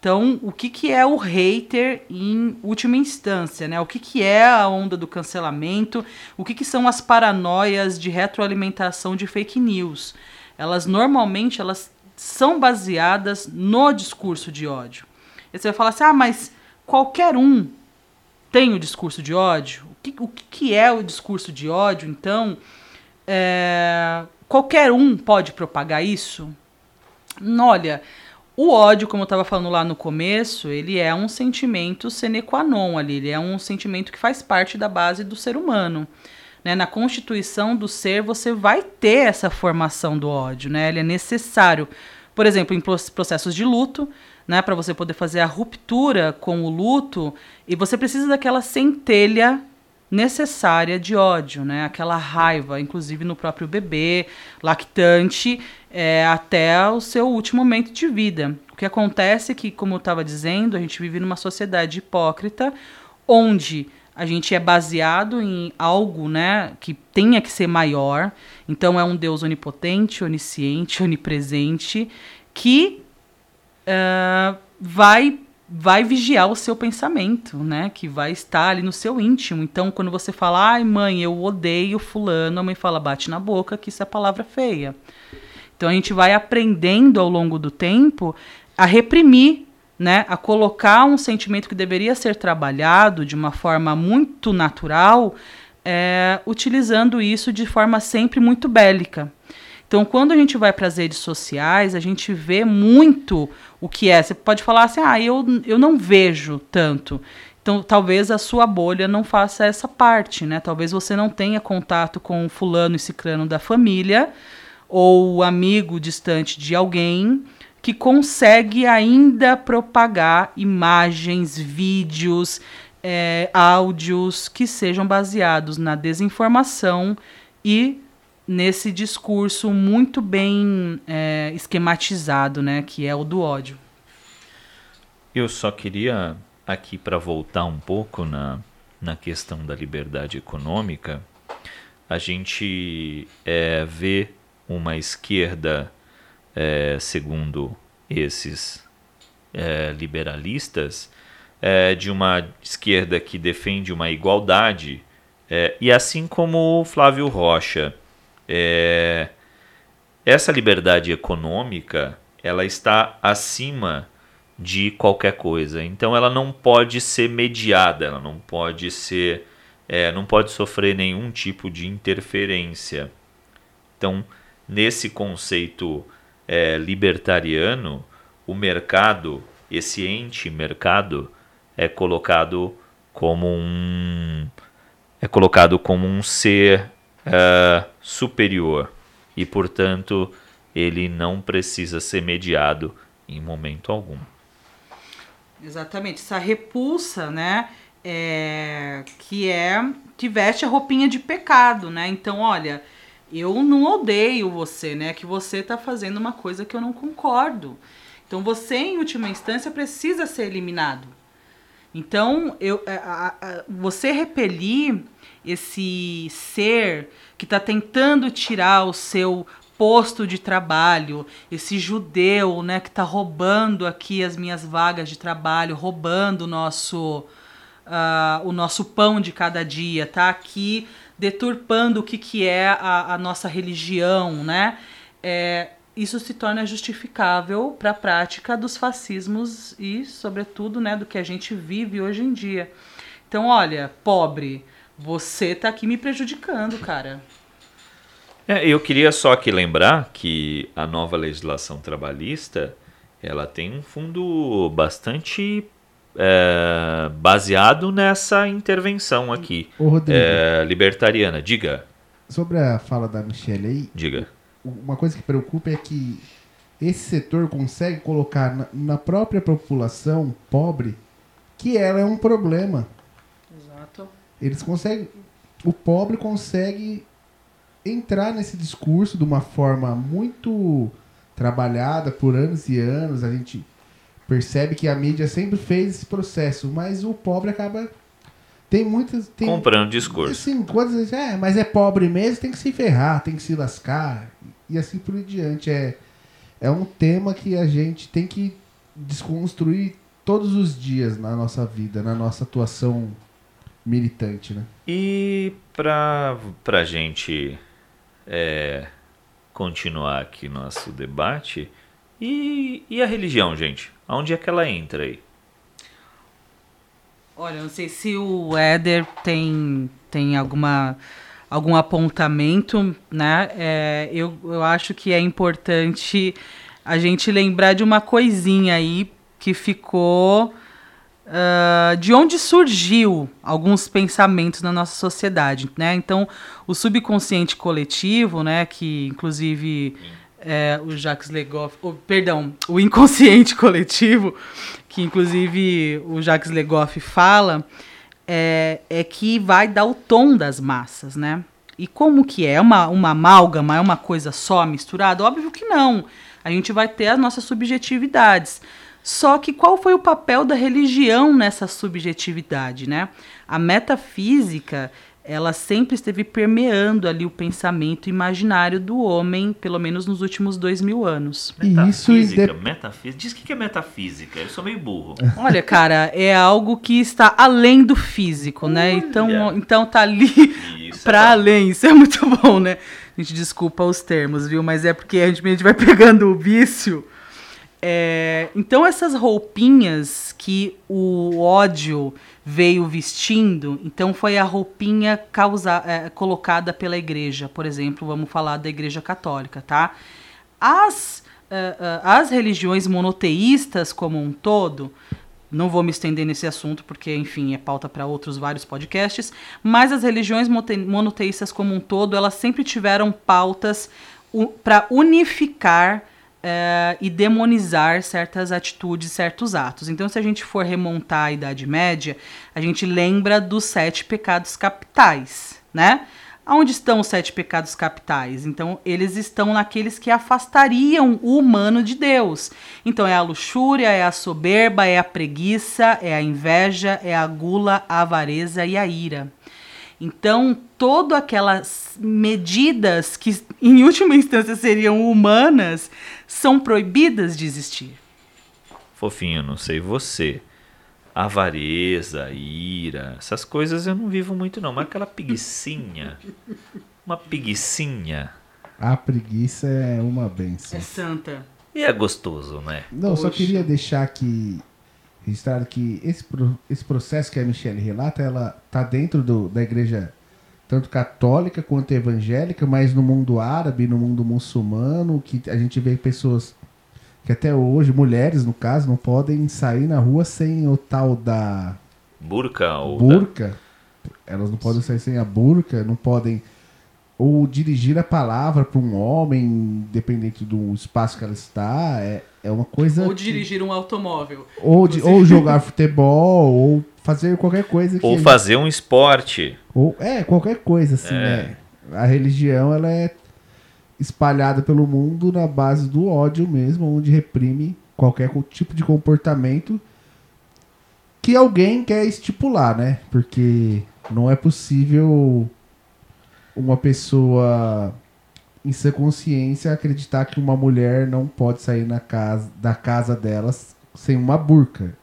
Então, o que, que é o hater em última instância, né? O que, que é a onda do cancelamento? O que, que são as paranoias de retroalimentação de fake news? Elas normalmente elas são baseadas no discurso de ódio. E você vai falar assim, ah, mas qualquer um tem o discurso de ódio? O que, o que, que é o discurso de ódio, então? É, qualquer um pode propagar isso? Olha, o ódio, como eu estava falando lá no começo, ele é um sentimento sine qua non ali, ele é um sentimento que faz parte da base do ser humano. Né? Na constituição do ser, você vai ter essa formação do ódio, né? ele é necessário. Por exemplo, em pro- processos de luto, né, para você poder fazer a ruptura com o luto, e você precisa daquela centelha necessária de ódio, né? Aquela raiva, inclusive no próprio bebê, lactante, é, até o seu último momento de vida. O que acontece é que, como eu estava dizendo, a gente vive numa sociedade hipócrita, onde a gente é baseado em algo, né, que tenha que ser maior. Então é um Deus onipotente, onisciente, (laughs) onipresente, que ah, vai vai vigiar o seu pensamento, né? Que vai estar ali no seu íntimo. Então, quando você fala, ai mãe, eu odeio fulano, a mãe fala, bate na boca, que isso é palavra feia. Então a gente vai aprendendo ao longo do tempo a reprimir, né? A colocar um sentimento que deveria ser trabalhado de uma forma muito natural, é, utilizando isso de forma sempre muito bélica. Então, quando a gente vai para as redes sociais, a gente vê muito o que é. Você pode falar assim, ah, eu, eu não vejo tanto. Então, talvez a sua bolha não faça essa parte, né? Talvez você não tenha contato com fulano e ciclano da família ou amigo distante de alguém que consegue ainda propagar imagens, vídeos, eh, áudios que sejam baseados na desinformação e nesse discurso muito bem eh, esquematizado, né, que é o do ódio. Eu só queria aqui para voltar um pouco na, na questão da liberdade econômica, a gente é, vê uma esquerda, é, segundo esses é, liberalistas, é, de uma esquerda que defende uma igualdade, é, e assim como Flávio Rocha, é, essa liberdade econômica ela está acima de qualquer coisa. Então ela não pode ser mediada, ela não pode ser, é, não pode sofrer nenhum tipo de interferência. Então nesse conceito é, libertariano, o mercado, esse ente mercado, é colocado como um é colocado como um ser é, superior e portanto ele não precisa ser mediado em momento algum. Exatamente, essa repulsa, né, é, que é que veste a roupinha de pecado, né? Então, olha, eu não odeio você, né? Que você tá fazendo uma coisa que eu não concordo. Então você, em última instância, precisa ser eliminado. Então, eu, a- a- a- você repelir esse ser que está tentando tirar o seu posto de trabalho, esse judeu, né, que está roubando aqui as minhas vagas de trabalho, roubando o nosso, ah, o nosso pão de cada dia, tá aqui deturpando o que, que é a, a nossa religião, né? É, isso se torna justificável para a prática dos fascismos e, sobretudo, né, do que a gente vive hoje em dia. Então, olha, pobre, você tá aqui me prejudicando, cara. É, eu queria só aqui lembrar que a nova legislação trabalhista ela tem um fundo bastante é, baseado nessa intervenção aqui Ô, Rodrigo, é, libertariana. Diga, sobre a fala da Michelle aí, diga. uma coisa que preocupa é que esse setor consegue colocar na, na própria população pobre que ela é um problema. Eles conseguem. O pobre consegue entrar nesse discurso de uma forma muito trabalhada por anos e anos. A gente percebe que a mídia sempre fez esse processo, mas o pobre acaba. Tem muitas. Tem, Comprando discurso. Assim, você diz, é, mas é pobre mesmo, tem que se ferrar, tem que se lascar. E assim por diante. É, é um tema que a gente tem que desconstruir todos os dias na nossa vida, na nossa atuação militante, né? E para a gente é, continuar aqui nosso debate, e, e a religião, gente? Onde é que ela entra aí? Olha, não sei se o Éder tem, tem alguma, algum apontamento, né? É, eu, eu acho que é importante a gente lembrar de uma coisinha aí que ficou. Ah, de onde surgiu alguns pensamentos na nossa sociedade, né? Então, o subconsciente coletivo, né, que inclusive é, o Jacques Legoff, o- perdão, o inconsciente (laughs) coletivo, que inclusive o Jacques Legoff fala, é, é que vai dar o tom das massas, né? E como que é? É Uma, uma amálgama, é uma coisa só misturada? Óbvio que não. A gente vai ter as nossas subjetividades. Só que qual foi o papel da religião nessa subjetividade, né? A metafísica, ela sempre esteve permeando ali o pensamento imaginário do homem, pelo menos nos últimos dois mil anos. E isso Metafísica, inde- metafísica. Diz o que é metafísica. Eu sou meio burro. Olha, cara, é algo que está além do físico, né? Então, Olha. então tá ali Isso é além. Isso é muito bom, né? A gente desculpa os termos, viu? Mas é porque a gente, a gente vai pegando o vício. É, então, essas roupinhas que o ódio veio vestindo, então foi a roupinha causa, é, colocada pela igreja, por exemplo, vamos falar da igreja católica, tá? As, eh, eh, as religiões monoteístas como um todo, não vou me estender nesse assunto, porque, enfim, é pauta para outros vários podcasts, mas as religiões monoteístas como um todo, elas sempre tiveram pautas para unificar eh, e demonizar certas atitudes, certos atos. Então, se a gente for remontar a Idade Média, a gente lembra dos sete pecados capitais, né? Aonde estão os sete pecados capitais? Então, eles estão naqueles que afastariam o humano de Deus. Então, é a luxúria, é a soberba, é a preguiça, é a inveja, é a gula, a avareza e a ira. Então, todas aquelas medidas que, em última instância, seriam humanas, são proibidas de existir. Fofinho, não sei você. Avareza, ira, essas coisas eu não vivo muito não. Mas aquela preguicinha. Uma preguicinha. A preguiça é uma benção. É santa. E é gostoso, né? Não, só Poxa. queria deixar aqui registrado que esse, esse processo que a Michelle relata, ela tá dentro do- da igreja tanto católica quanto evangélica, mas no mundo árabe, no mundo muçulmano, que a gente vê pessoas que até hoje, mulheres no caso, não podem sair na rua sem o tal da Burca ou da- burca. Elas não podem sair sem a burca, não podem ou dirigir a palavra para um homem, independente do espaço que ela está. É, é uma coisa. Ou que- dirigir um automóvel. ou, de- ou jogar futebol, ou fazer qualquer coisa que. Ou fazer um esporte. ou- é, qualquer coisa, assim, É. né? A religião, ela é espalhada pelo mundo na base do ódio mesmo, onde reprime qualquer tipo de comportamento que alguém quer estipular, né? Porque não é possível uma pessoa em sua consciência acreditar que uma mulher não pode sair na casa, da casa delas sem uma burca.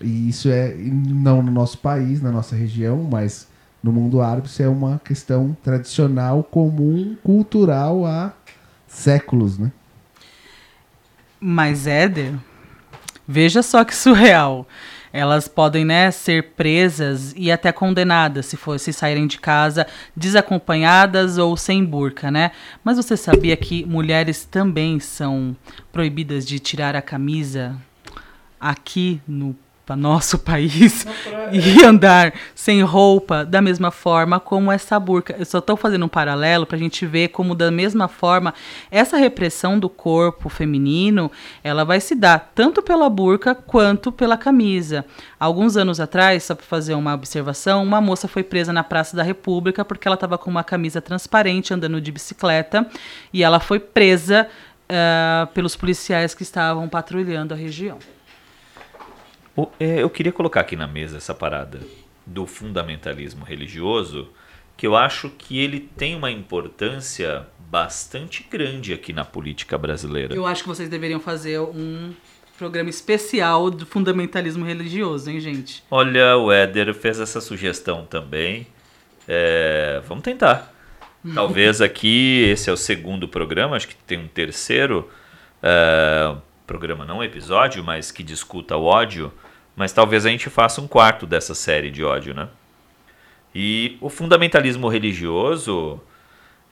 E isso é não no nosso país, na nossa região, mas no mundo árabe isso é uma questão tradicional, comum, cultural há séculos, né? Mas, Éder, veja só que surreal. Elas podem, né, ser presas e até condenadas se for se saírem de casa desacompanhadas ou sem burca, né? Mas você sabia que mulheres também são proibidas de tirar a camisa aqui no pa- nosso país (laughs) e andar sem roupa da mesma forma como essa burca. Eu só estou fazendo um paralelo para a gente ver como da mesma forma essa repressão do corpo feminino ela vai se dar tanto pela burca quanto pela camisa. Alguns anos atrás, só para fazer uma observação, uma moça foi presa na Praça da República porque ela estava com uma camisa transparente andando de bicicleta e ela foi presa ah, pelos policiais que estavam patrulhando a região. É, Eu queria colocar aqui na mesa essa parada do fundamentalismo religioso, que eu acho que ele tem uma importância bastante grande aqui na política brasileira. Eu acho que vocês deveriam fazer um programa especial do fundamentalismo religioso, hein, gente? Olha, o Éder fez essa sugestão também. É, vamos tentar. (laughs) Talvez aqui esse é o segundo programa, acho que tem um terceiro é, programa, não episódio, mas que discuta o ódio. Mas talvez a gente faça um quarto dessa série de ódio, né? E o fundamentalismo religioso,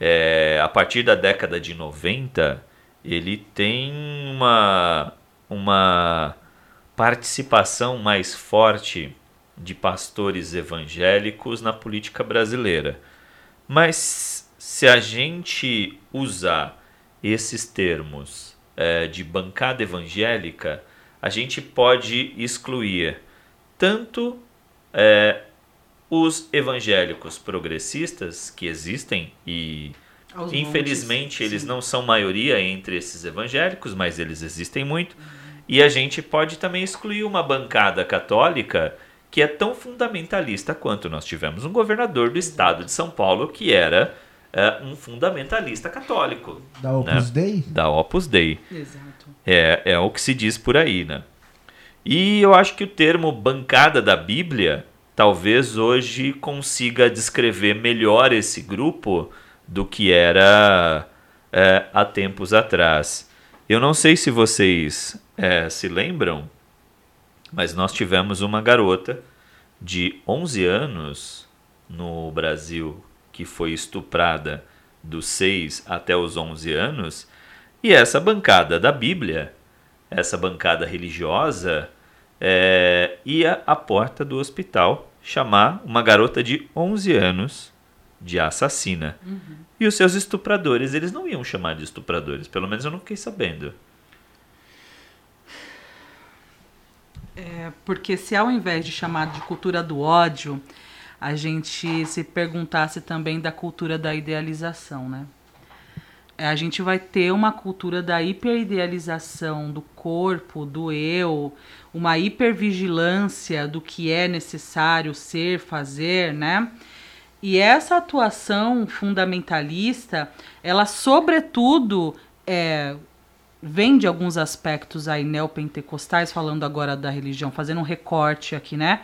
é, a partir da década de 90, ele tem uma, uma participação mais forte de pastores evangélicos na política brasileira. Mas se a gente usar esses termos é, de bancada evangélica, a gente pode excluir tanto é, os evangélicos progressistas que existem e Aos infelizmente montes, eles sim. não são maioria entre esses evangélicos, mas eles existem muito. E a gente pode também excluir uma bancada católica que é tão fundamentalista quanto nós tivemos um governador do estado de São Paulo que era é, um fundamentalista católico Da Opus Dei? da Opus Dei. Exato. É, é o que se diz por aí, né? E eu acho que o termo bancada da Bíblia talvez hoje consiga descrever melhor esse grupo do que era é, há tempos atrás. Eu não sei se vocês é, se lembram, mas nós tivemos uma garota de 11 anos no Brasil que foi estuprada dos 6 até os 11 anos, e essa bancada da Bíblia, essa bancada religiosa, é, ia à porta do hospital chamar uma garota de 11 anos de assassina. E os seus estupradores, eles não iam chamar de estupradores, pelo menos eu não fiquei sabendo. É, porque se ao invés de chamar de cultura do ódio, a gente se perguntasse também da cultura da idealização, né? É, a gente vai ter uma cultura da hiperidealização do corpo, do eu, uma hipervigilância do que é necessário ser, fazer, né? E essa atuação fundamentalista, ela sobretudo é, vem de alguns aspectos aí neopentecostais, falando agora da religião, fazendo um recorte aqui, né,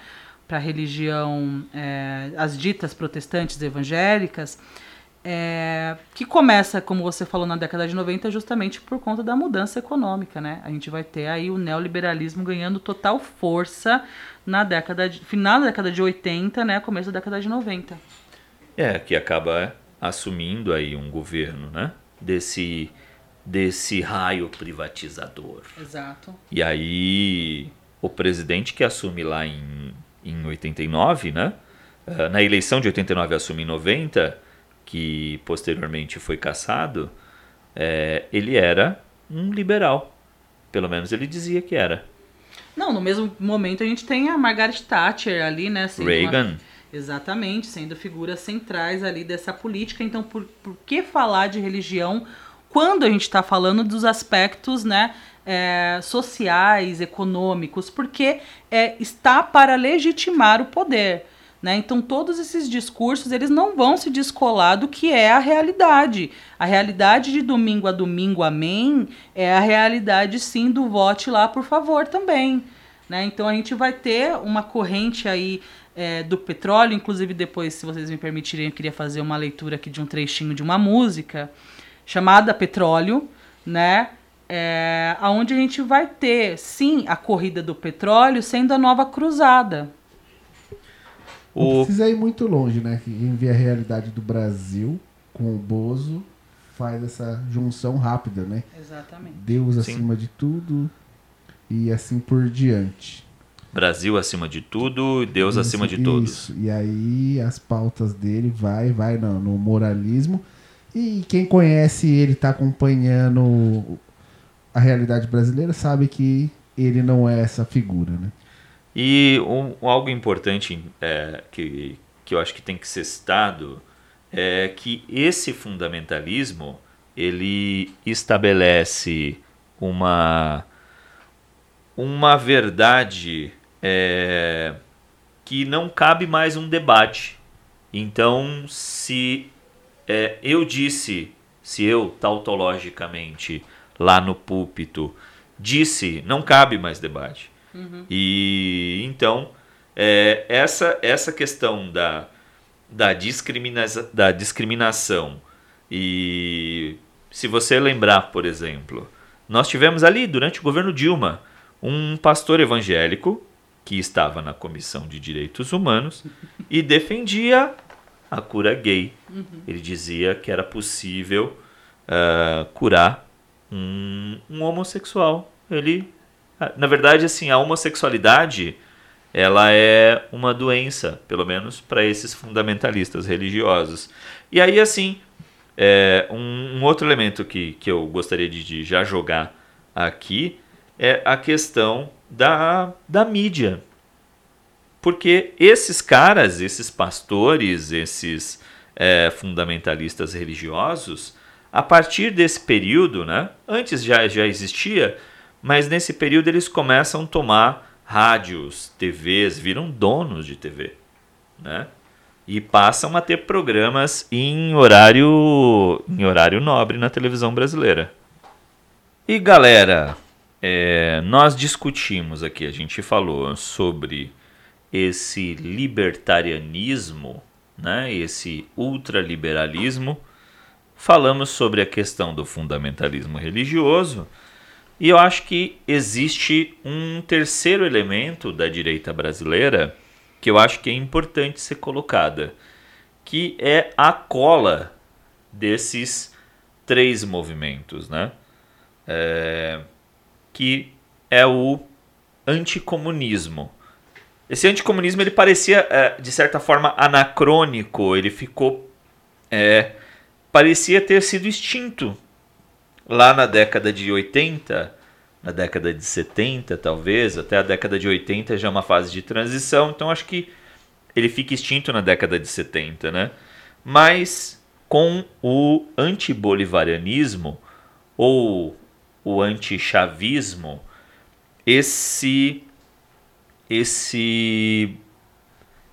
para a religião, é, as ditas protestantes evangélicas, é, que começa, como você falou, na década de 90, justamente por conta da mudança econômica, né? A gente vai ter aí o neoliberalismo ganhando total força na década de, final da década de 80, né, começo da década de 90. É, que acaba assumindo aí um governo, né? Desse, desse raio privatizador. Exato. E aí, o presidente que assume lá em, em 89, né? Ah, Na eleição de 89 assume em 90, que posteriormente foi cassado, é, ele era um liberal. Pelo menos ele dizia que era. Não, no mesmo momento a gente tem a Margaret Thatcher ali, né? sendo uma- Reagan. Exatamente, sendo figuras centrais ali dessa política. Então, por, por que falar de religião quando a gente está falando dos aspectos né, é, sociais, econômicos, porque é, está para legitimar o poder. Né? Então todos esses discursos eles não vão se descolar do que é a realidade. A realidade de domingo a domingo, amém, é a realidade sim do vote lá, por favor, também. Né? Então a gente vai ter uma corrente aí é, do petróleo, inclusive depois, se vocês me permitirem, eu queria fazer uma leitura aqui de um trechinho de uma música chamada Petróleo, né? É, onde a gente vai ter, sim, a corrida do petróleo sendo a nova cruzada. Não precisa ir muito longe, né? Quem vê a realidade do Brasil com o Bozo faz essa junção rápida, né? Exatamente. Deus Sim. acima de tudo e assim por diante. Brasil acima de tudo, Deus Isso, acima de todos. Isso. E aí as pautas dele vai, vai no, no moralismo. E quem conhece ele, tá acompanhando a realidade brasileira, sabe que ele não é essa figura, né? E um- algo importante é, que, que eu acho que tem que ser citado é que esse fundamentalismo ele estabelece uma uma verdade é, que não cabe mais um debate. Então, se é, eu disse, se eu tautologicamente lá no púlpito disse, não cabe mais debate. E então é, essa essa questão da da, discrimina da discriminação e se você lembrar, por exemplo, nós tivemos ali durante o governo Dilma um pastor evangélico que estava na comissão de direitos humanos (laughs) e defendia a cura gay. Ele dizia que era possível ah, curar um, um homossexual. Ele, na verdade, assim, a homossexualidade ela é uma doença, pelo menos para esses fundamentalistas religiosos. E aí, assim, é, um, um outro elemento que, que eu gostaria de, de já jogar aqui é a questão da, da mídia. Porque esses caras, esses pastores, esses é, fundamentalistas religiosos, a partir desse período, né, antes já, já existia, mas nesse período eles começam a tomar rádios, TVs, viram donos de TV. Né? E passam a ter programas em horário, em horário nobre na televisão brasileira. E galera, é, nós discutimos aqui, a gente falou sobre esse libertarianismo, né, esse ultraliberalismo, falamos sobre a questão do fundamentalismo religioso, e eu acho que existe um terceiro elemento da direita brasileira que eu acho que é importante ser colocada, que é a cola desses três movimentos, né? É, que é o anticomunismo. Esse anticomunismo ele parecia, é, de certa forma, anacrônico, ele ficou. é, parecia ter sido extinto lá na década de 80, na década de 70, talvez, até a década de 80 já é uma fase de transição, então acho que ele fica extinto na década de 70, né? Mas com o antibolivarianismo ou o antichavismo, esse esse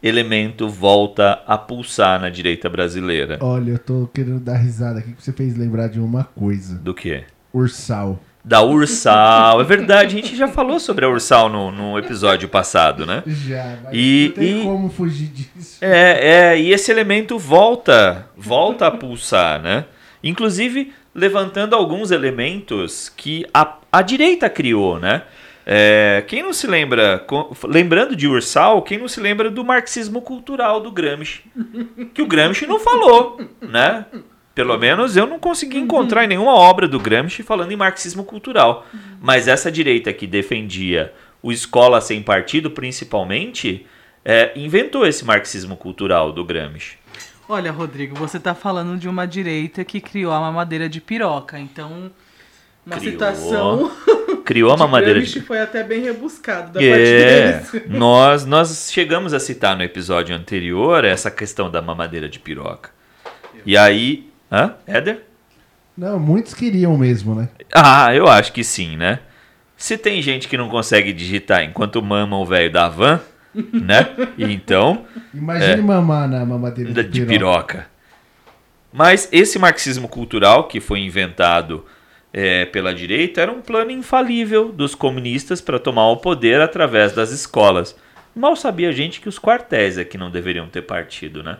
elemento volta a pulsar na direita brasileira. Olha, eu tô querendo dar risada aqui que você fez lembrar de uma coisa. Do que? Ursal. Da Ursal. É verdade, a gente já falou sobre a Ursal no, no episódio passado, né? Já, mas E- não tem e- como fugir disso. É, é, e esse elemento volta, volta a pulsar, né? Inclusive levantando alguns elementos que a, a direita criou, né? É, quem não se lembra, lembrando de Ursal, quem não se lembra do marxismo cultural do Gramsci? Que o Gramsci não falou, né? Pelo menos eu não consegui encontrar em nenhuma obra do Gramsci falando em marxismo cultural. Mas essa direita que defendia o escola sem partido, principalmente, é, inventou esse marxismo cultural do Gramsci. Olha, Rodrigo, você tá falando de uma direita que criou a mamadeira de piroca. Então, uma Criou. citação Criou a de mamadeira de... foi até bem rebuscado da É, parte deles. nós, nós chegamos a citar no episódio anterior essa questão da mamadeira de piroca. E aí... Hã? Éder? Não, muitos queriam mesmo, né? Ah, eu acho que sim, né? Se tem gente que não consegue digitar enquanto mama o velho da van, (laughs) né? Então, Imagine mamar na mamadeira de, de piroca. piroca. Mas esse marxismo cultural que foi inventado eh, pela direita era um plano infalível dos comunistas para tomar o poder através das escolas. Mal sabia a gente que os quartéis é que não deveriam ter partido, né?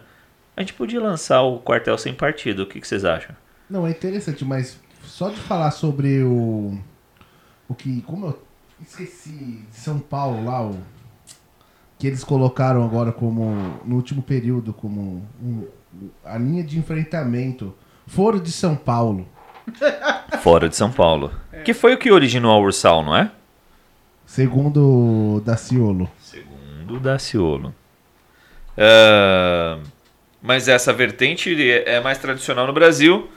A gente podia lançar o quartel sem partido, o que, que vocês acham? Não, é interessante, mas só de falar sobre o. O que. Como eu esqueci de São Paulo lá, o. Que eles colocaram agora como. No último período, como. um- a linha de enfrentamento. Foro de São Paulo. (laughs) Fora de São Paulo. Que foi o que originou a Ursal, não é? Segundo Daciolo. Segundo Daciolo. Ah, mas essa vertente é mais tradicional no Brasil.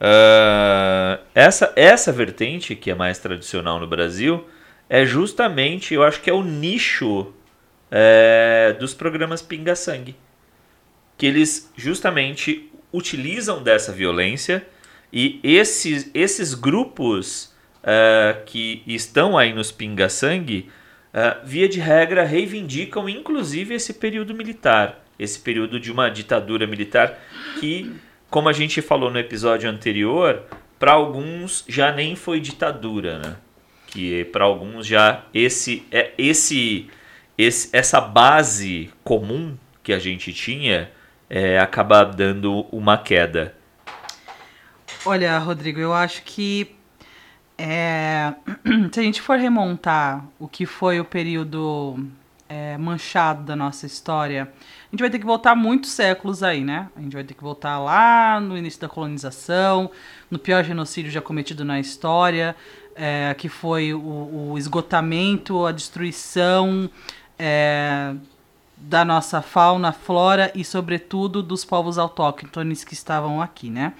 Ah, essa, essa vertente que é mais tradicional no Brasil é justamente, eu acho que é o nicho é, dos programas Pinga Sangue. Que eles justamente utilizam dessa violência e esses, esses grupos ah, que estão aí nos Pinga Sangue, ah, via de regra, reivindicam inclusive esse período militar, esse período de uma ditadura militar que, como a gente falou no episódio anterior, para alguns já nem foi ditadura, né? Que para alguns já esse é esse, esse essa base comum que a gente tinha é, acaba dando uma queda. Olha, Rodrigo, eu acho que é, (clears throat) se a gente for remontar o que foi o período é, manchado da nossa história, a gente vai ter que voltar muitos séculos aí, né? A gente vai ter que voltar lá no início da colonização, no pior genocídio já cometido na história, é, que foi o, o esgotamento, a destruição é, da nossa fauna, flora e, sobretudo, dos povos autóctones que estavam aqui, né?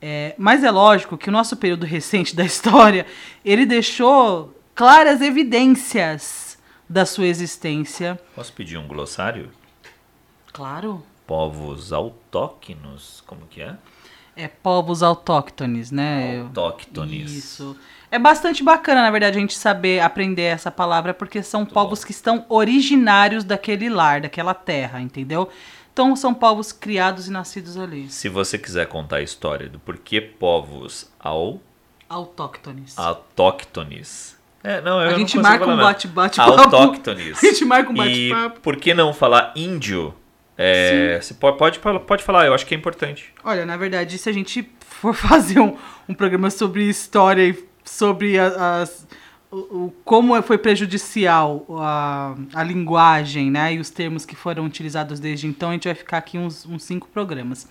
É, mas é lógico que o nosso período recente da história ele deixou claras evidências da sua existência. Posso pedir um glossário? Claro. Povos autóctonos, como que é? É povos autóctones, né? Autóctones. Isso. É bastante bacana, na verdade, a gente saber aprender essa palavra, porque são povos que estão originários daquele lar, daquela terra, entendeu? Então são povos criados e nascidos ali. Se você quiser contar a história do porquê povos au, Autóctones. autóctones. É, não, eu a não gente consigo marca um bate- bate-papo. Autóctones. (laughs) A gente marca um E bate-papo. por que não falar índio? É, você pode, pode, falar- pode falar, eu acho que é importante. Olha, na verdade, se a gente for (laughs) fazer um, um programa sobre história e sobre a- as, o, o- como foi prejudicial a, a linguagem né, e os termos que foram utilizados desde então, a gente vai ficar aqui uns, uns cinco programas.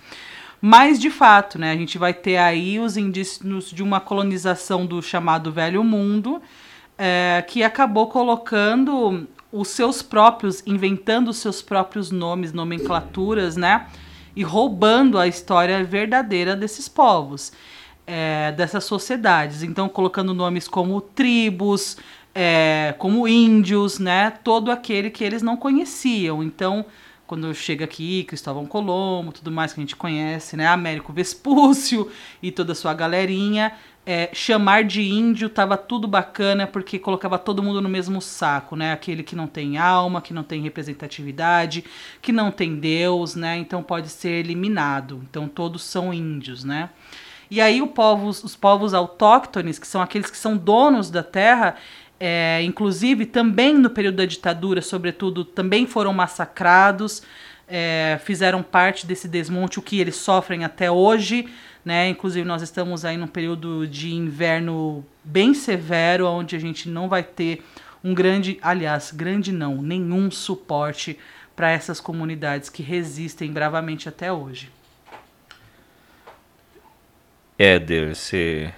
Mas, de fato, né, a gente vai ter aí os indícios de uma colonização do chamado Velho Mundo, é, que acabou colocando os seus próprios, inventando os seus próprios nomes, nomenclaturas, né? E roubando a história verdadeira desses povos, é, dessas sociedades. Então, colocando nomes como tribos, é, como índios, né? Todo aquele que eles não conheciam. Então, quando chega aqui Cristóvão Colombo, tudo mais que a gente conhece, né? Américo Vespúcio (laughs) e toda a sua galerinha. é, chamar de índio tava tudo bacana porque colocava todo mundo no mesmo saco, né? Aquele que não tem alma, que não tem representatividade, que não tem Deus, né? Então pode ser eliminado. Então todos são índios, né? E aí povos, os povos autóctones, que são aqueles que são donos da terra, é, inclusive também no período da ditadura, sobretudo, também foram massacrados, é, fizeram parte desse desmonte, o que eles sofrem até hoje. Né? Inclusive, nós estamos aí num período de inverno bem severo, onde a gente não vai ter um grande, aliás, grande não, nenhum suporte para essas comunidades que resistem bravamente até hoje. Éder, você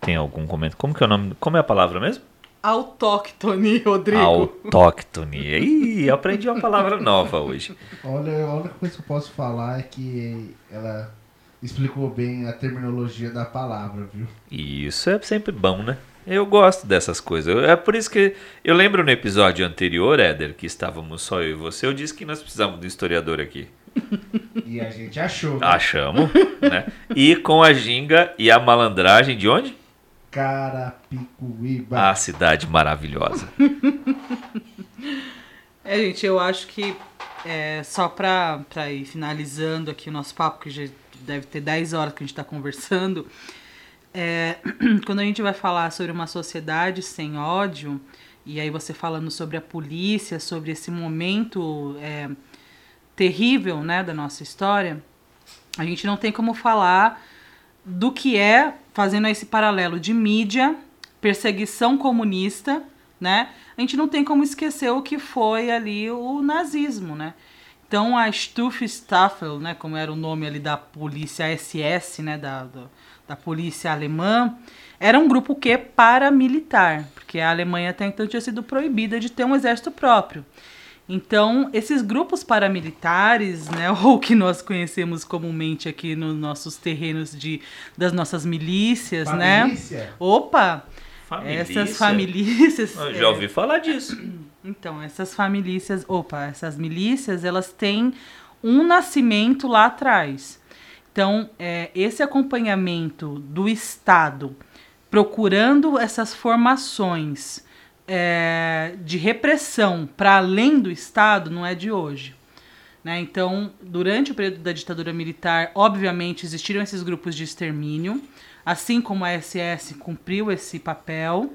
tem algum comentário? Como que é o nome? Como é a palavra mesmo? Autóctone, Rodrigo. Autóctone. Ih, aprendi uma palavra nova hoje. Olha, a única coisa que eu posso falar é que ela explicou bem a terminologia da palavra, viu? Isso é sempre bom, né? Eu gosto dessas coisas. É por isso que eu lembro no episódio anterior, Éder, que estávamos só eu e você, eu disse que nós precisamos de um historiador aqui. E a gente achou. né? Achamos, né? E com a ginga e a malandragem de onde? Carapicuíba. A cidade maravilhosa. (laughs) É, gente, eu acho que é, só pra, pra ir finalizando aqui o nosso papo, que já deve ter 10 horas que a gente tá conversando, é, (clears throat) quando a gente vai falar sobre uma sociedade sem ódio, e aí você falando sobre a polícia, sobre esse momento é, terrível né, da nossa história, a gente não tem como falar do que é, fazendo esse paralelo de mídia, perseguição comunista, né? A gente não tem como esquecer o que foi ali o nazismo, né? Então a Stufstaffel, né, como era o nome ali da polícia SS, né, da, da, da polícia alemã, era um grupo que paramilitar, porque a Alemanha até então tinha sido proibida de ter um exército próprio. Então, esses grupos paramilitares, né, (laughs) ou que nós conhecemos comumente aqui nos nossos terrenos de, das nossas milícias, né? Opa! Familícia? Essas famílias. Eu já ouvi falar disso. (clears throat) Então, essas famílias, opa, essas milícias, elas têm um nascimento lá atrás. Então, é, esse acompanhamento do Estado procurando essas formações é, de repressão para além do Estado não é de hoje. Né? Então, durante o período da ditadura militar, obviamente existiram esses grupos de extermínio, assim como a SS cumpriu esse papel,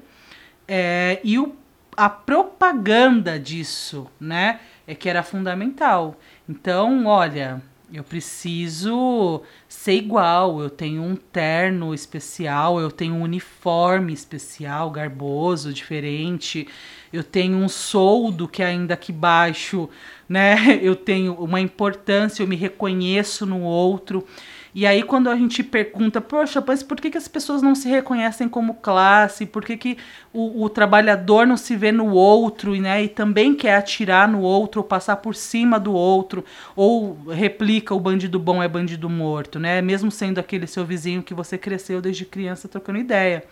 é, e o, a propaganda disso, né, é que era fundamental. Então, olha, eu preciso ser igual, eu tenho um terno especial, eu tenho um uniforme especial, garboso, diferente, eu tenho um soldo que ainda aqui baixo, né? (laughs) Eu tenho uma importância, eu me reconheço no outro. E aí, quando a gente pergunta, poxa, mas por que, que as pessoas não se reconhecem como classe? Por que, que o, o trabalhador não se vê no outro né, e também quer atirar no outro, ou passar por cima do outro, ou replica o bandido bom é bandido morto, né? Mesmo sendo aquele seu vizinho que você cresceu desde criança trocando ideia.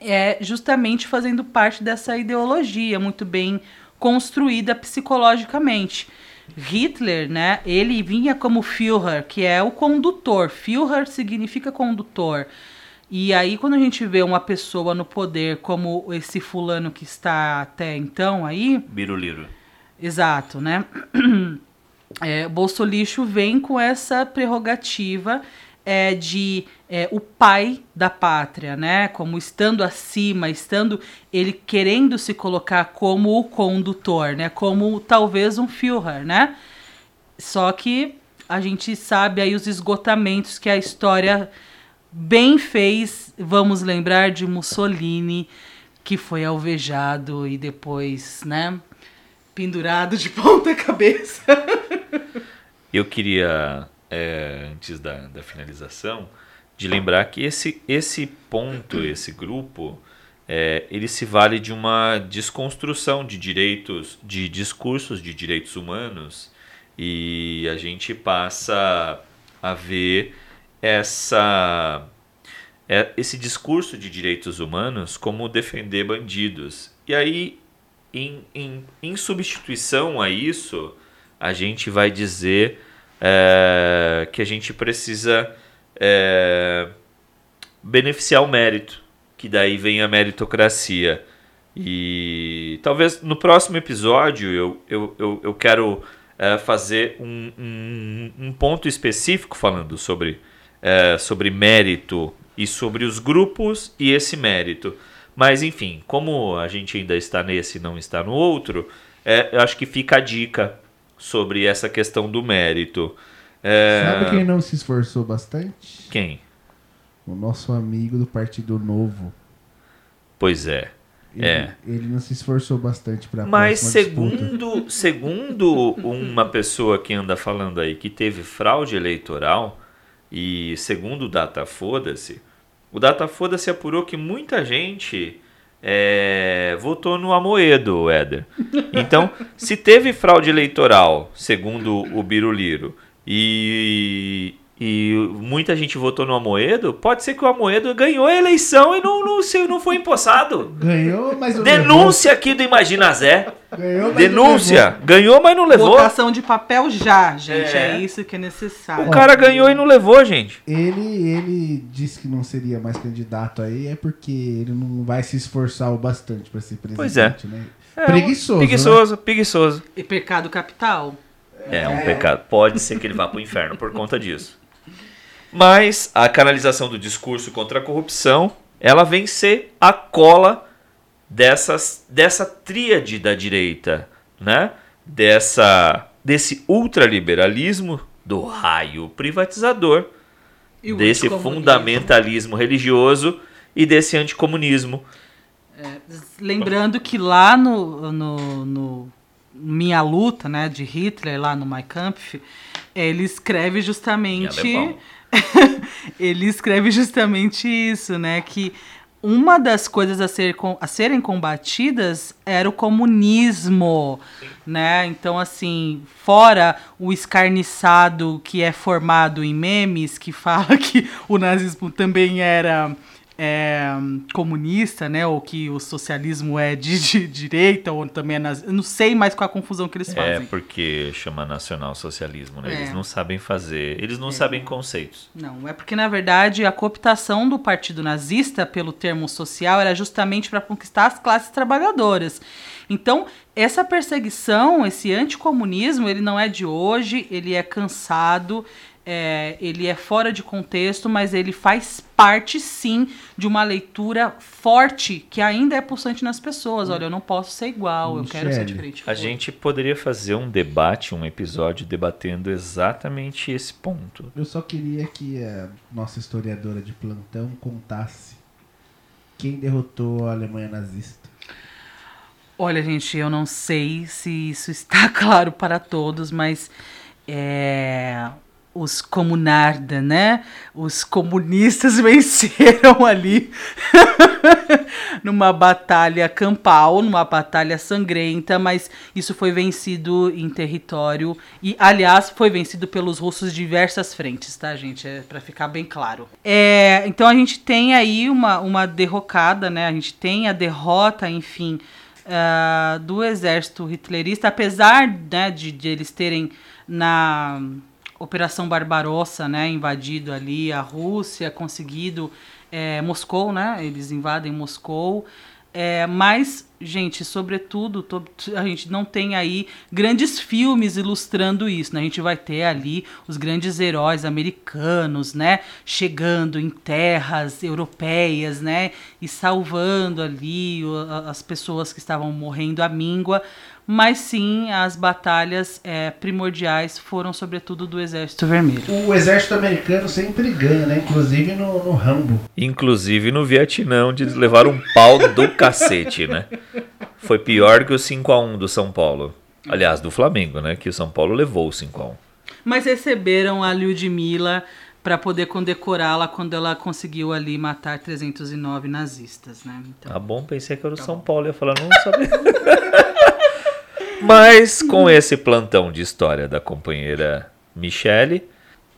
É justamente fazendo parte dessa ideologia muito bem construída psicologicamente. Hitler, né, ele vinha como Führer, que é o condutor. Führer significa condutor. E aí, quando a gente vê uma pessoa no poder como esse fulano que está até então aí, Biruliro. Exato, né? (clears throat) É, Bolsolixo vem com essa prerrogativa é, de é, o pai da pátria, né? Como estando acima, estando ele querendo se colocar como o condutor, né? Como talvez um Führer, né? Só que a gente sabe aí os esgotamentos que a história bem fez. Vamos lembrar de Mussolini, que foi alvejado e depois, né? Pendurado de ponta cabeça. Eu queria, é, antes da, da finalização, de lembrar que esse, esse ponto, esse grupo, é, ele se vale de uma desconstrução de direitos, de discursos de direitos humanos, e a gente passa a ver essa é, esse discurso de direitos humanos como defender bandidos. E aí, em, em, em substituição a isso, a gente vai dizer é, que a gente precisa é, beneficiar o mérito, que daí vem a meritocracia. E talvez no próximo episódio eu, eu, eu, eu quero é, fazer um, um, um ponto específico falando sobre, é, sobre mérito e sobre os grupos e esse mérito. Mas enfim, como a gente ainda está nesse e não está no outro, é, eu acho que fica a dica sobre essa questão do mérito. É, Sabe quem não se esforçou bastante? quem? O nosso amigo do Partido Novo. Pois é. Ele, É. ele não se esforçou bastante para Mas disputa. segundo, segundo uma pessoa que anda falando aí que teve fraude eleitoral e segundo o Data Foda-se, o Data Foda-se apurou que muita gente é, votou no Amoedo, Éder. Então, se teve fraude eleitoral, segundo o Biruliro, e, e muita gente votou no Amoedo, pode ser que o Amoedo ganhou a eleição e não, não, se- não foi empossado. Ganhou, mas não Denúncia aqui do Imagina Zé. levou. Ganhou, mas Denúncia. Ganhou, mas não levou. Votação de papel já, gente. É. É, isso que é necessário. O cara ganhou e não levou, gente. não levou. Ele, ele disse que não seria mais candidato aí, é porque ele não vai se esforçar o bastante pra ser presidente, Pois é. né? É, Preguiçoso, né? Preguiçoso, preguiçoso. E pecado capital. É um pecado. Pode ser que ele vá pro inferno por conta disso. Mas a canalização do discurso contra a corrupção, ela vem ser a cola dessas, dessa tríade da direita, né? Dessa, desse ultraliberalismo, do raio privatizador, E desse fundamentalismo religioso e desse anticomunismo. Lembrando que lá no, no, no Minha Luta, né, de Hitler, lá no Mein Kampf, ele escreve justamente. (laughs) Ele escreve justamente isso, né? Que uma das coisas a, ser, a serem combatidas era o comunismo, né? Então, assim, fora o escarniçado que é formado em memes, que fala (laughs) que o nazismo também era é, comunista, né? Ou que o socialismo é de, de (laughs) direita, ou também é nazista. Eu não sei mais qual a confusão que eles É fazem. porque chama nacional-socialismo, né? É. Eles não sabem fazer, eles não sabem conceitos. Não, é porque, na verdade, a cooptação do partido nazista pelo termo social era justamente para conquistar as classes trabalhadoras. Então, essa perseguição, esse anticomunismo, ele não é de hoje, ele é cansado, é, ele é fora de contexto, mas ele faz parte, sim, de uma leitura forte que ainda é pulsante nas pessoas. Olha, eu não posso ser igual, eu quero ser Michele, diferente. A gente poderia fazer um debate, um episódio debatendo exatamente esse ponto. Eu só queria que a nossa historiadora de plantão contasse quem derrotou a Alemanha nazista. Olha, gente, eu não sei se isso está (laughs) claro para todos, mas é, os comunarda, né? Os comunistas (laughs) venceram ali (laughs) numa batalha campal, numa batalha sangrenta, mas isso foi vencido em território e, aliás, foi vencido pelos russos diversas frentes, tá, gente? É para ficar bem claro. É, então a gente tem aí uma, uma derrocada, né? A gente tem a derrota, enfim, ah, do exército hitlerista, apesar né, de, de eles terem na Operação Barbarossa, né, invadido ali a Rússia, conseguido é, Moscou, né? Eles invadem Moscou. É, mas, gente, sobretudo, to- a gente não tem aí grandes filmes ilustrando isso, né? A gente vai ter ali os grandes heróis americanos, né? Chegando em terras europeias, né? E salvando ali o- as pessoas que estavam morrendo à míngua. Mas sim, as batalhas é, primordiais foram sobretudo do Exército Vermelho. O exército americano sempre ganha, né? Inclusive no, no Rambo. Inclusive no Vietnã, onde eles levaram um pau do cacete, né? Foi pior que o 5x1 do São Paulo. Aliás, do Flamengo, né? Que o São Paulo levou o 5x1. Mas receberam a Lyudmila para poder condecorá-la quando ela conseguiu ali matar 309 nazistas, né? Então, Tá bom, pensei que era o São Paulo. Ia falar, não sabia. (laughs) Mas com esse plantão de história da companheira Michele,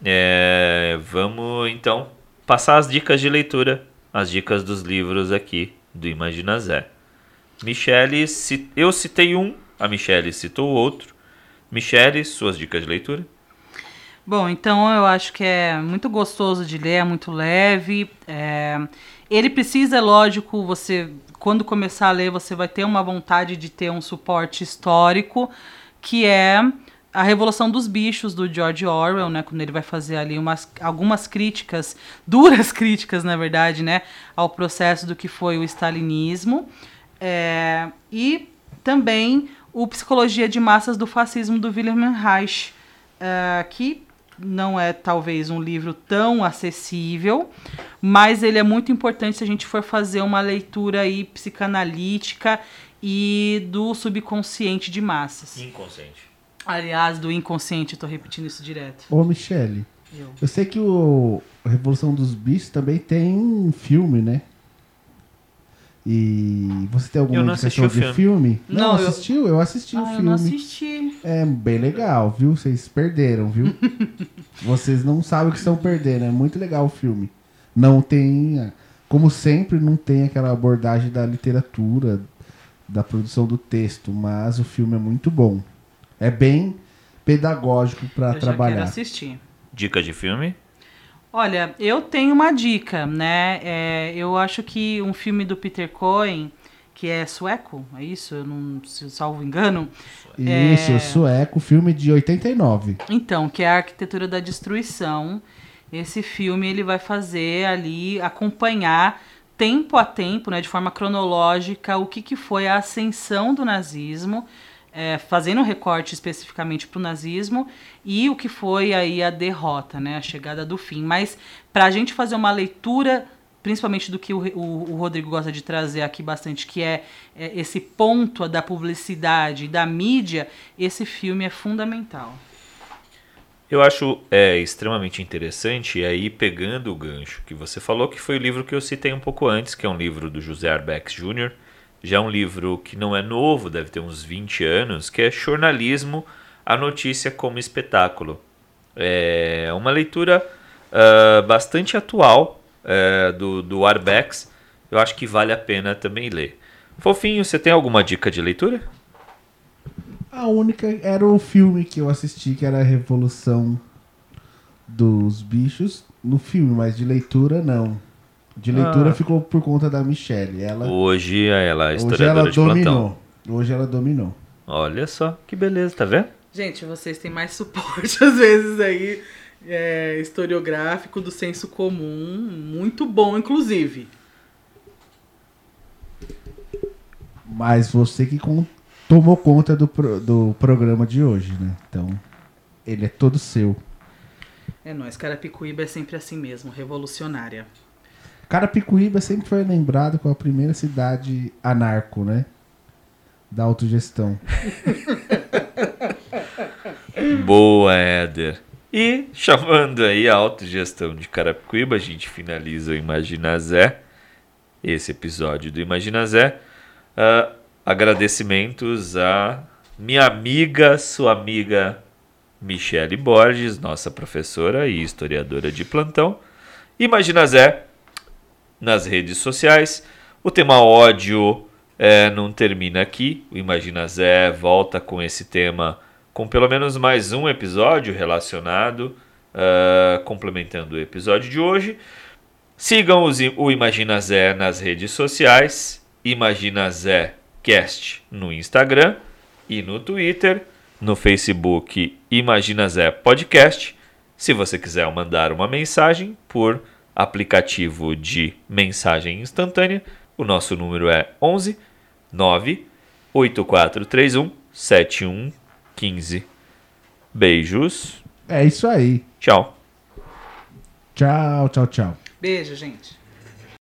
é, vamos então passar as dicas de leitura, as dicas dos livros aqui do Imagina Zé. Michele, eu citei um, a Michele citou outro. Michele, suas dicas de leitura? Bom, então eu acho que é muito gostoso de ler, é muito leve. é, Ele precisa, é lógico, você quando começar a ler, você vai ter uma vontade de ter um suporte histórico, que é a Revolução dos Bichos, do George Orwell, né? Quando ele vai fazer ali umas, algumas críticas, (laughs) duras críticas, na verdade, né? Ao processo do que foi o stalinismo. É, e também o Psicologia de Massas do Fascismo, do Wilhelm Reich, é, que não é talvez um livro tão acessível, mas ele é muito importante se a gente for fazer uma leitura aí psicanalítica e do subconsciente de massas. Inconsciente. Aliás, do inconsciente, eu tô repetindo isso direto. Ô, Michele, Eu. eu sei que o a Revolução dos Bichos também tem um filme, né? E você tem alguma Eu não indicação o de filme? Não, eu- assistiu? Eu assisti o Ah, eu filme. não assisti. É bem legal, viu? Vocês perderam, viu? (laughs) Vocês não sabem o que estão perdendo. É muito legal o filme. Não tem, como sempre, não tem aquela abordagem da literatura, da produção do texto, mas o filme é muito bom. É bem pedagógico para eu já quero trabalhar. assistir. Dica de filme? Olha, eu tenho uma dica, né? É, eu acho que um filme do Peter Cohen, que é sueco, é isso? Eu não se salvo engano. Isso, É. sueco, filme de 89. Então, que é a Arquitetura da Destruição. Esse filme ele vai fazer ali acompanhar tempo a tempo, né, de forma cronológica, o que, que foi a ascensão do nazismo, é, fazendo um recorte especificamente para o nazismo e o que foi aí a derrota, né, a chegada do fim. Mas para a gente fazer uma leitura, principalmente do que o, o- o Rodrigo gosta de trazer aqui bastante, que é, é esse ponto da publicidade da mídia, esse filme é fundamental. Eu acho é, extremamente interessante, e aí pegando o gancho que você falou, que foi o livro que eu citei um pouco antes, que é um livro do José Arbex Jr., já é um livro que não é novo, deve ter uns 20 anos, que é Jornalismo, a Notícia como Espetáculo. É uma leitura ah, bastante atual é, do, do Arbex, eu acho que vale a pena também ler. Fofinho, você tem alguma dica de leitura? A única era o filme que eu assisti, que era a Revolução dos Bichos, no filme, mas de leitura não. De leitura Ah. ficou por conta da Michelle. Ela, Hoje ela é hoje historiadora ela de plantão. dominou. Hoje ela dominou. Olha só, que beleza, tá vendo? Gente, vocês têm mais suporte, (laughs) às vezes, aí, é, historiográfico do senso comum, muito bom, inclusive. Mas você que con- tomou conta do, pro- do programa de hoje, né? Então, ele é todo seu. É nóis, Carapicuíba é sempre assim mesmo, revolucionária. Carapicuíba sempre foi lembrado como a primeira cidade anarco, né? Da autogestão. (laughs) Boa, Éder. E chamando aí a autogestão de Carapicuíba, a gente finaliza o Imagina Zé, esse episódio do Imagina Zé. Ah, agradecimentos a minha amiga, sua amiga Michele Borges, nossa professora e historiadora de plantão. Imagina Zé nas redes sociais. O tema ódio eh, não termina aqui. O Imagina Zé volta com esse tema com pelo menos mais um episódio relacionado, ah, complementando o episódio de hoje. Sigam os o Imagina Zé nas redes sociais, Imagina Zé Cast no Instagram e no Twitter, no Facebook Imagina Zé Podcast. Se você quiser mandar uma mensagem por aplicativo de mensagem instantânea, o nosso número é 11 9 8431 7115. Beijos. É isso aí. Tchau. Tchau, tchau, tchau. Beijo, gente.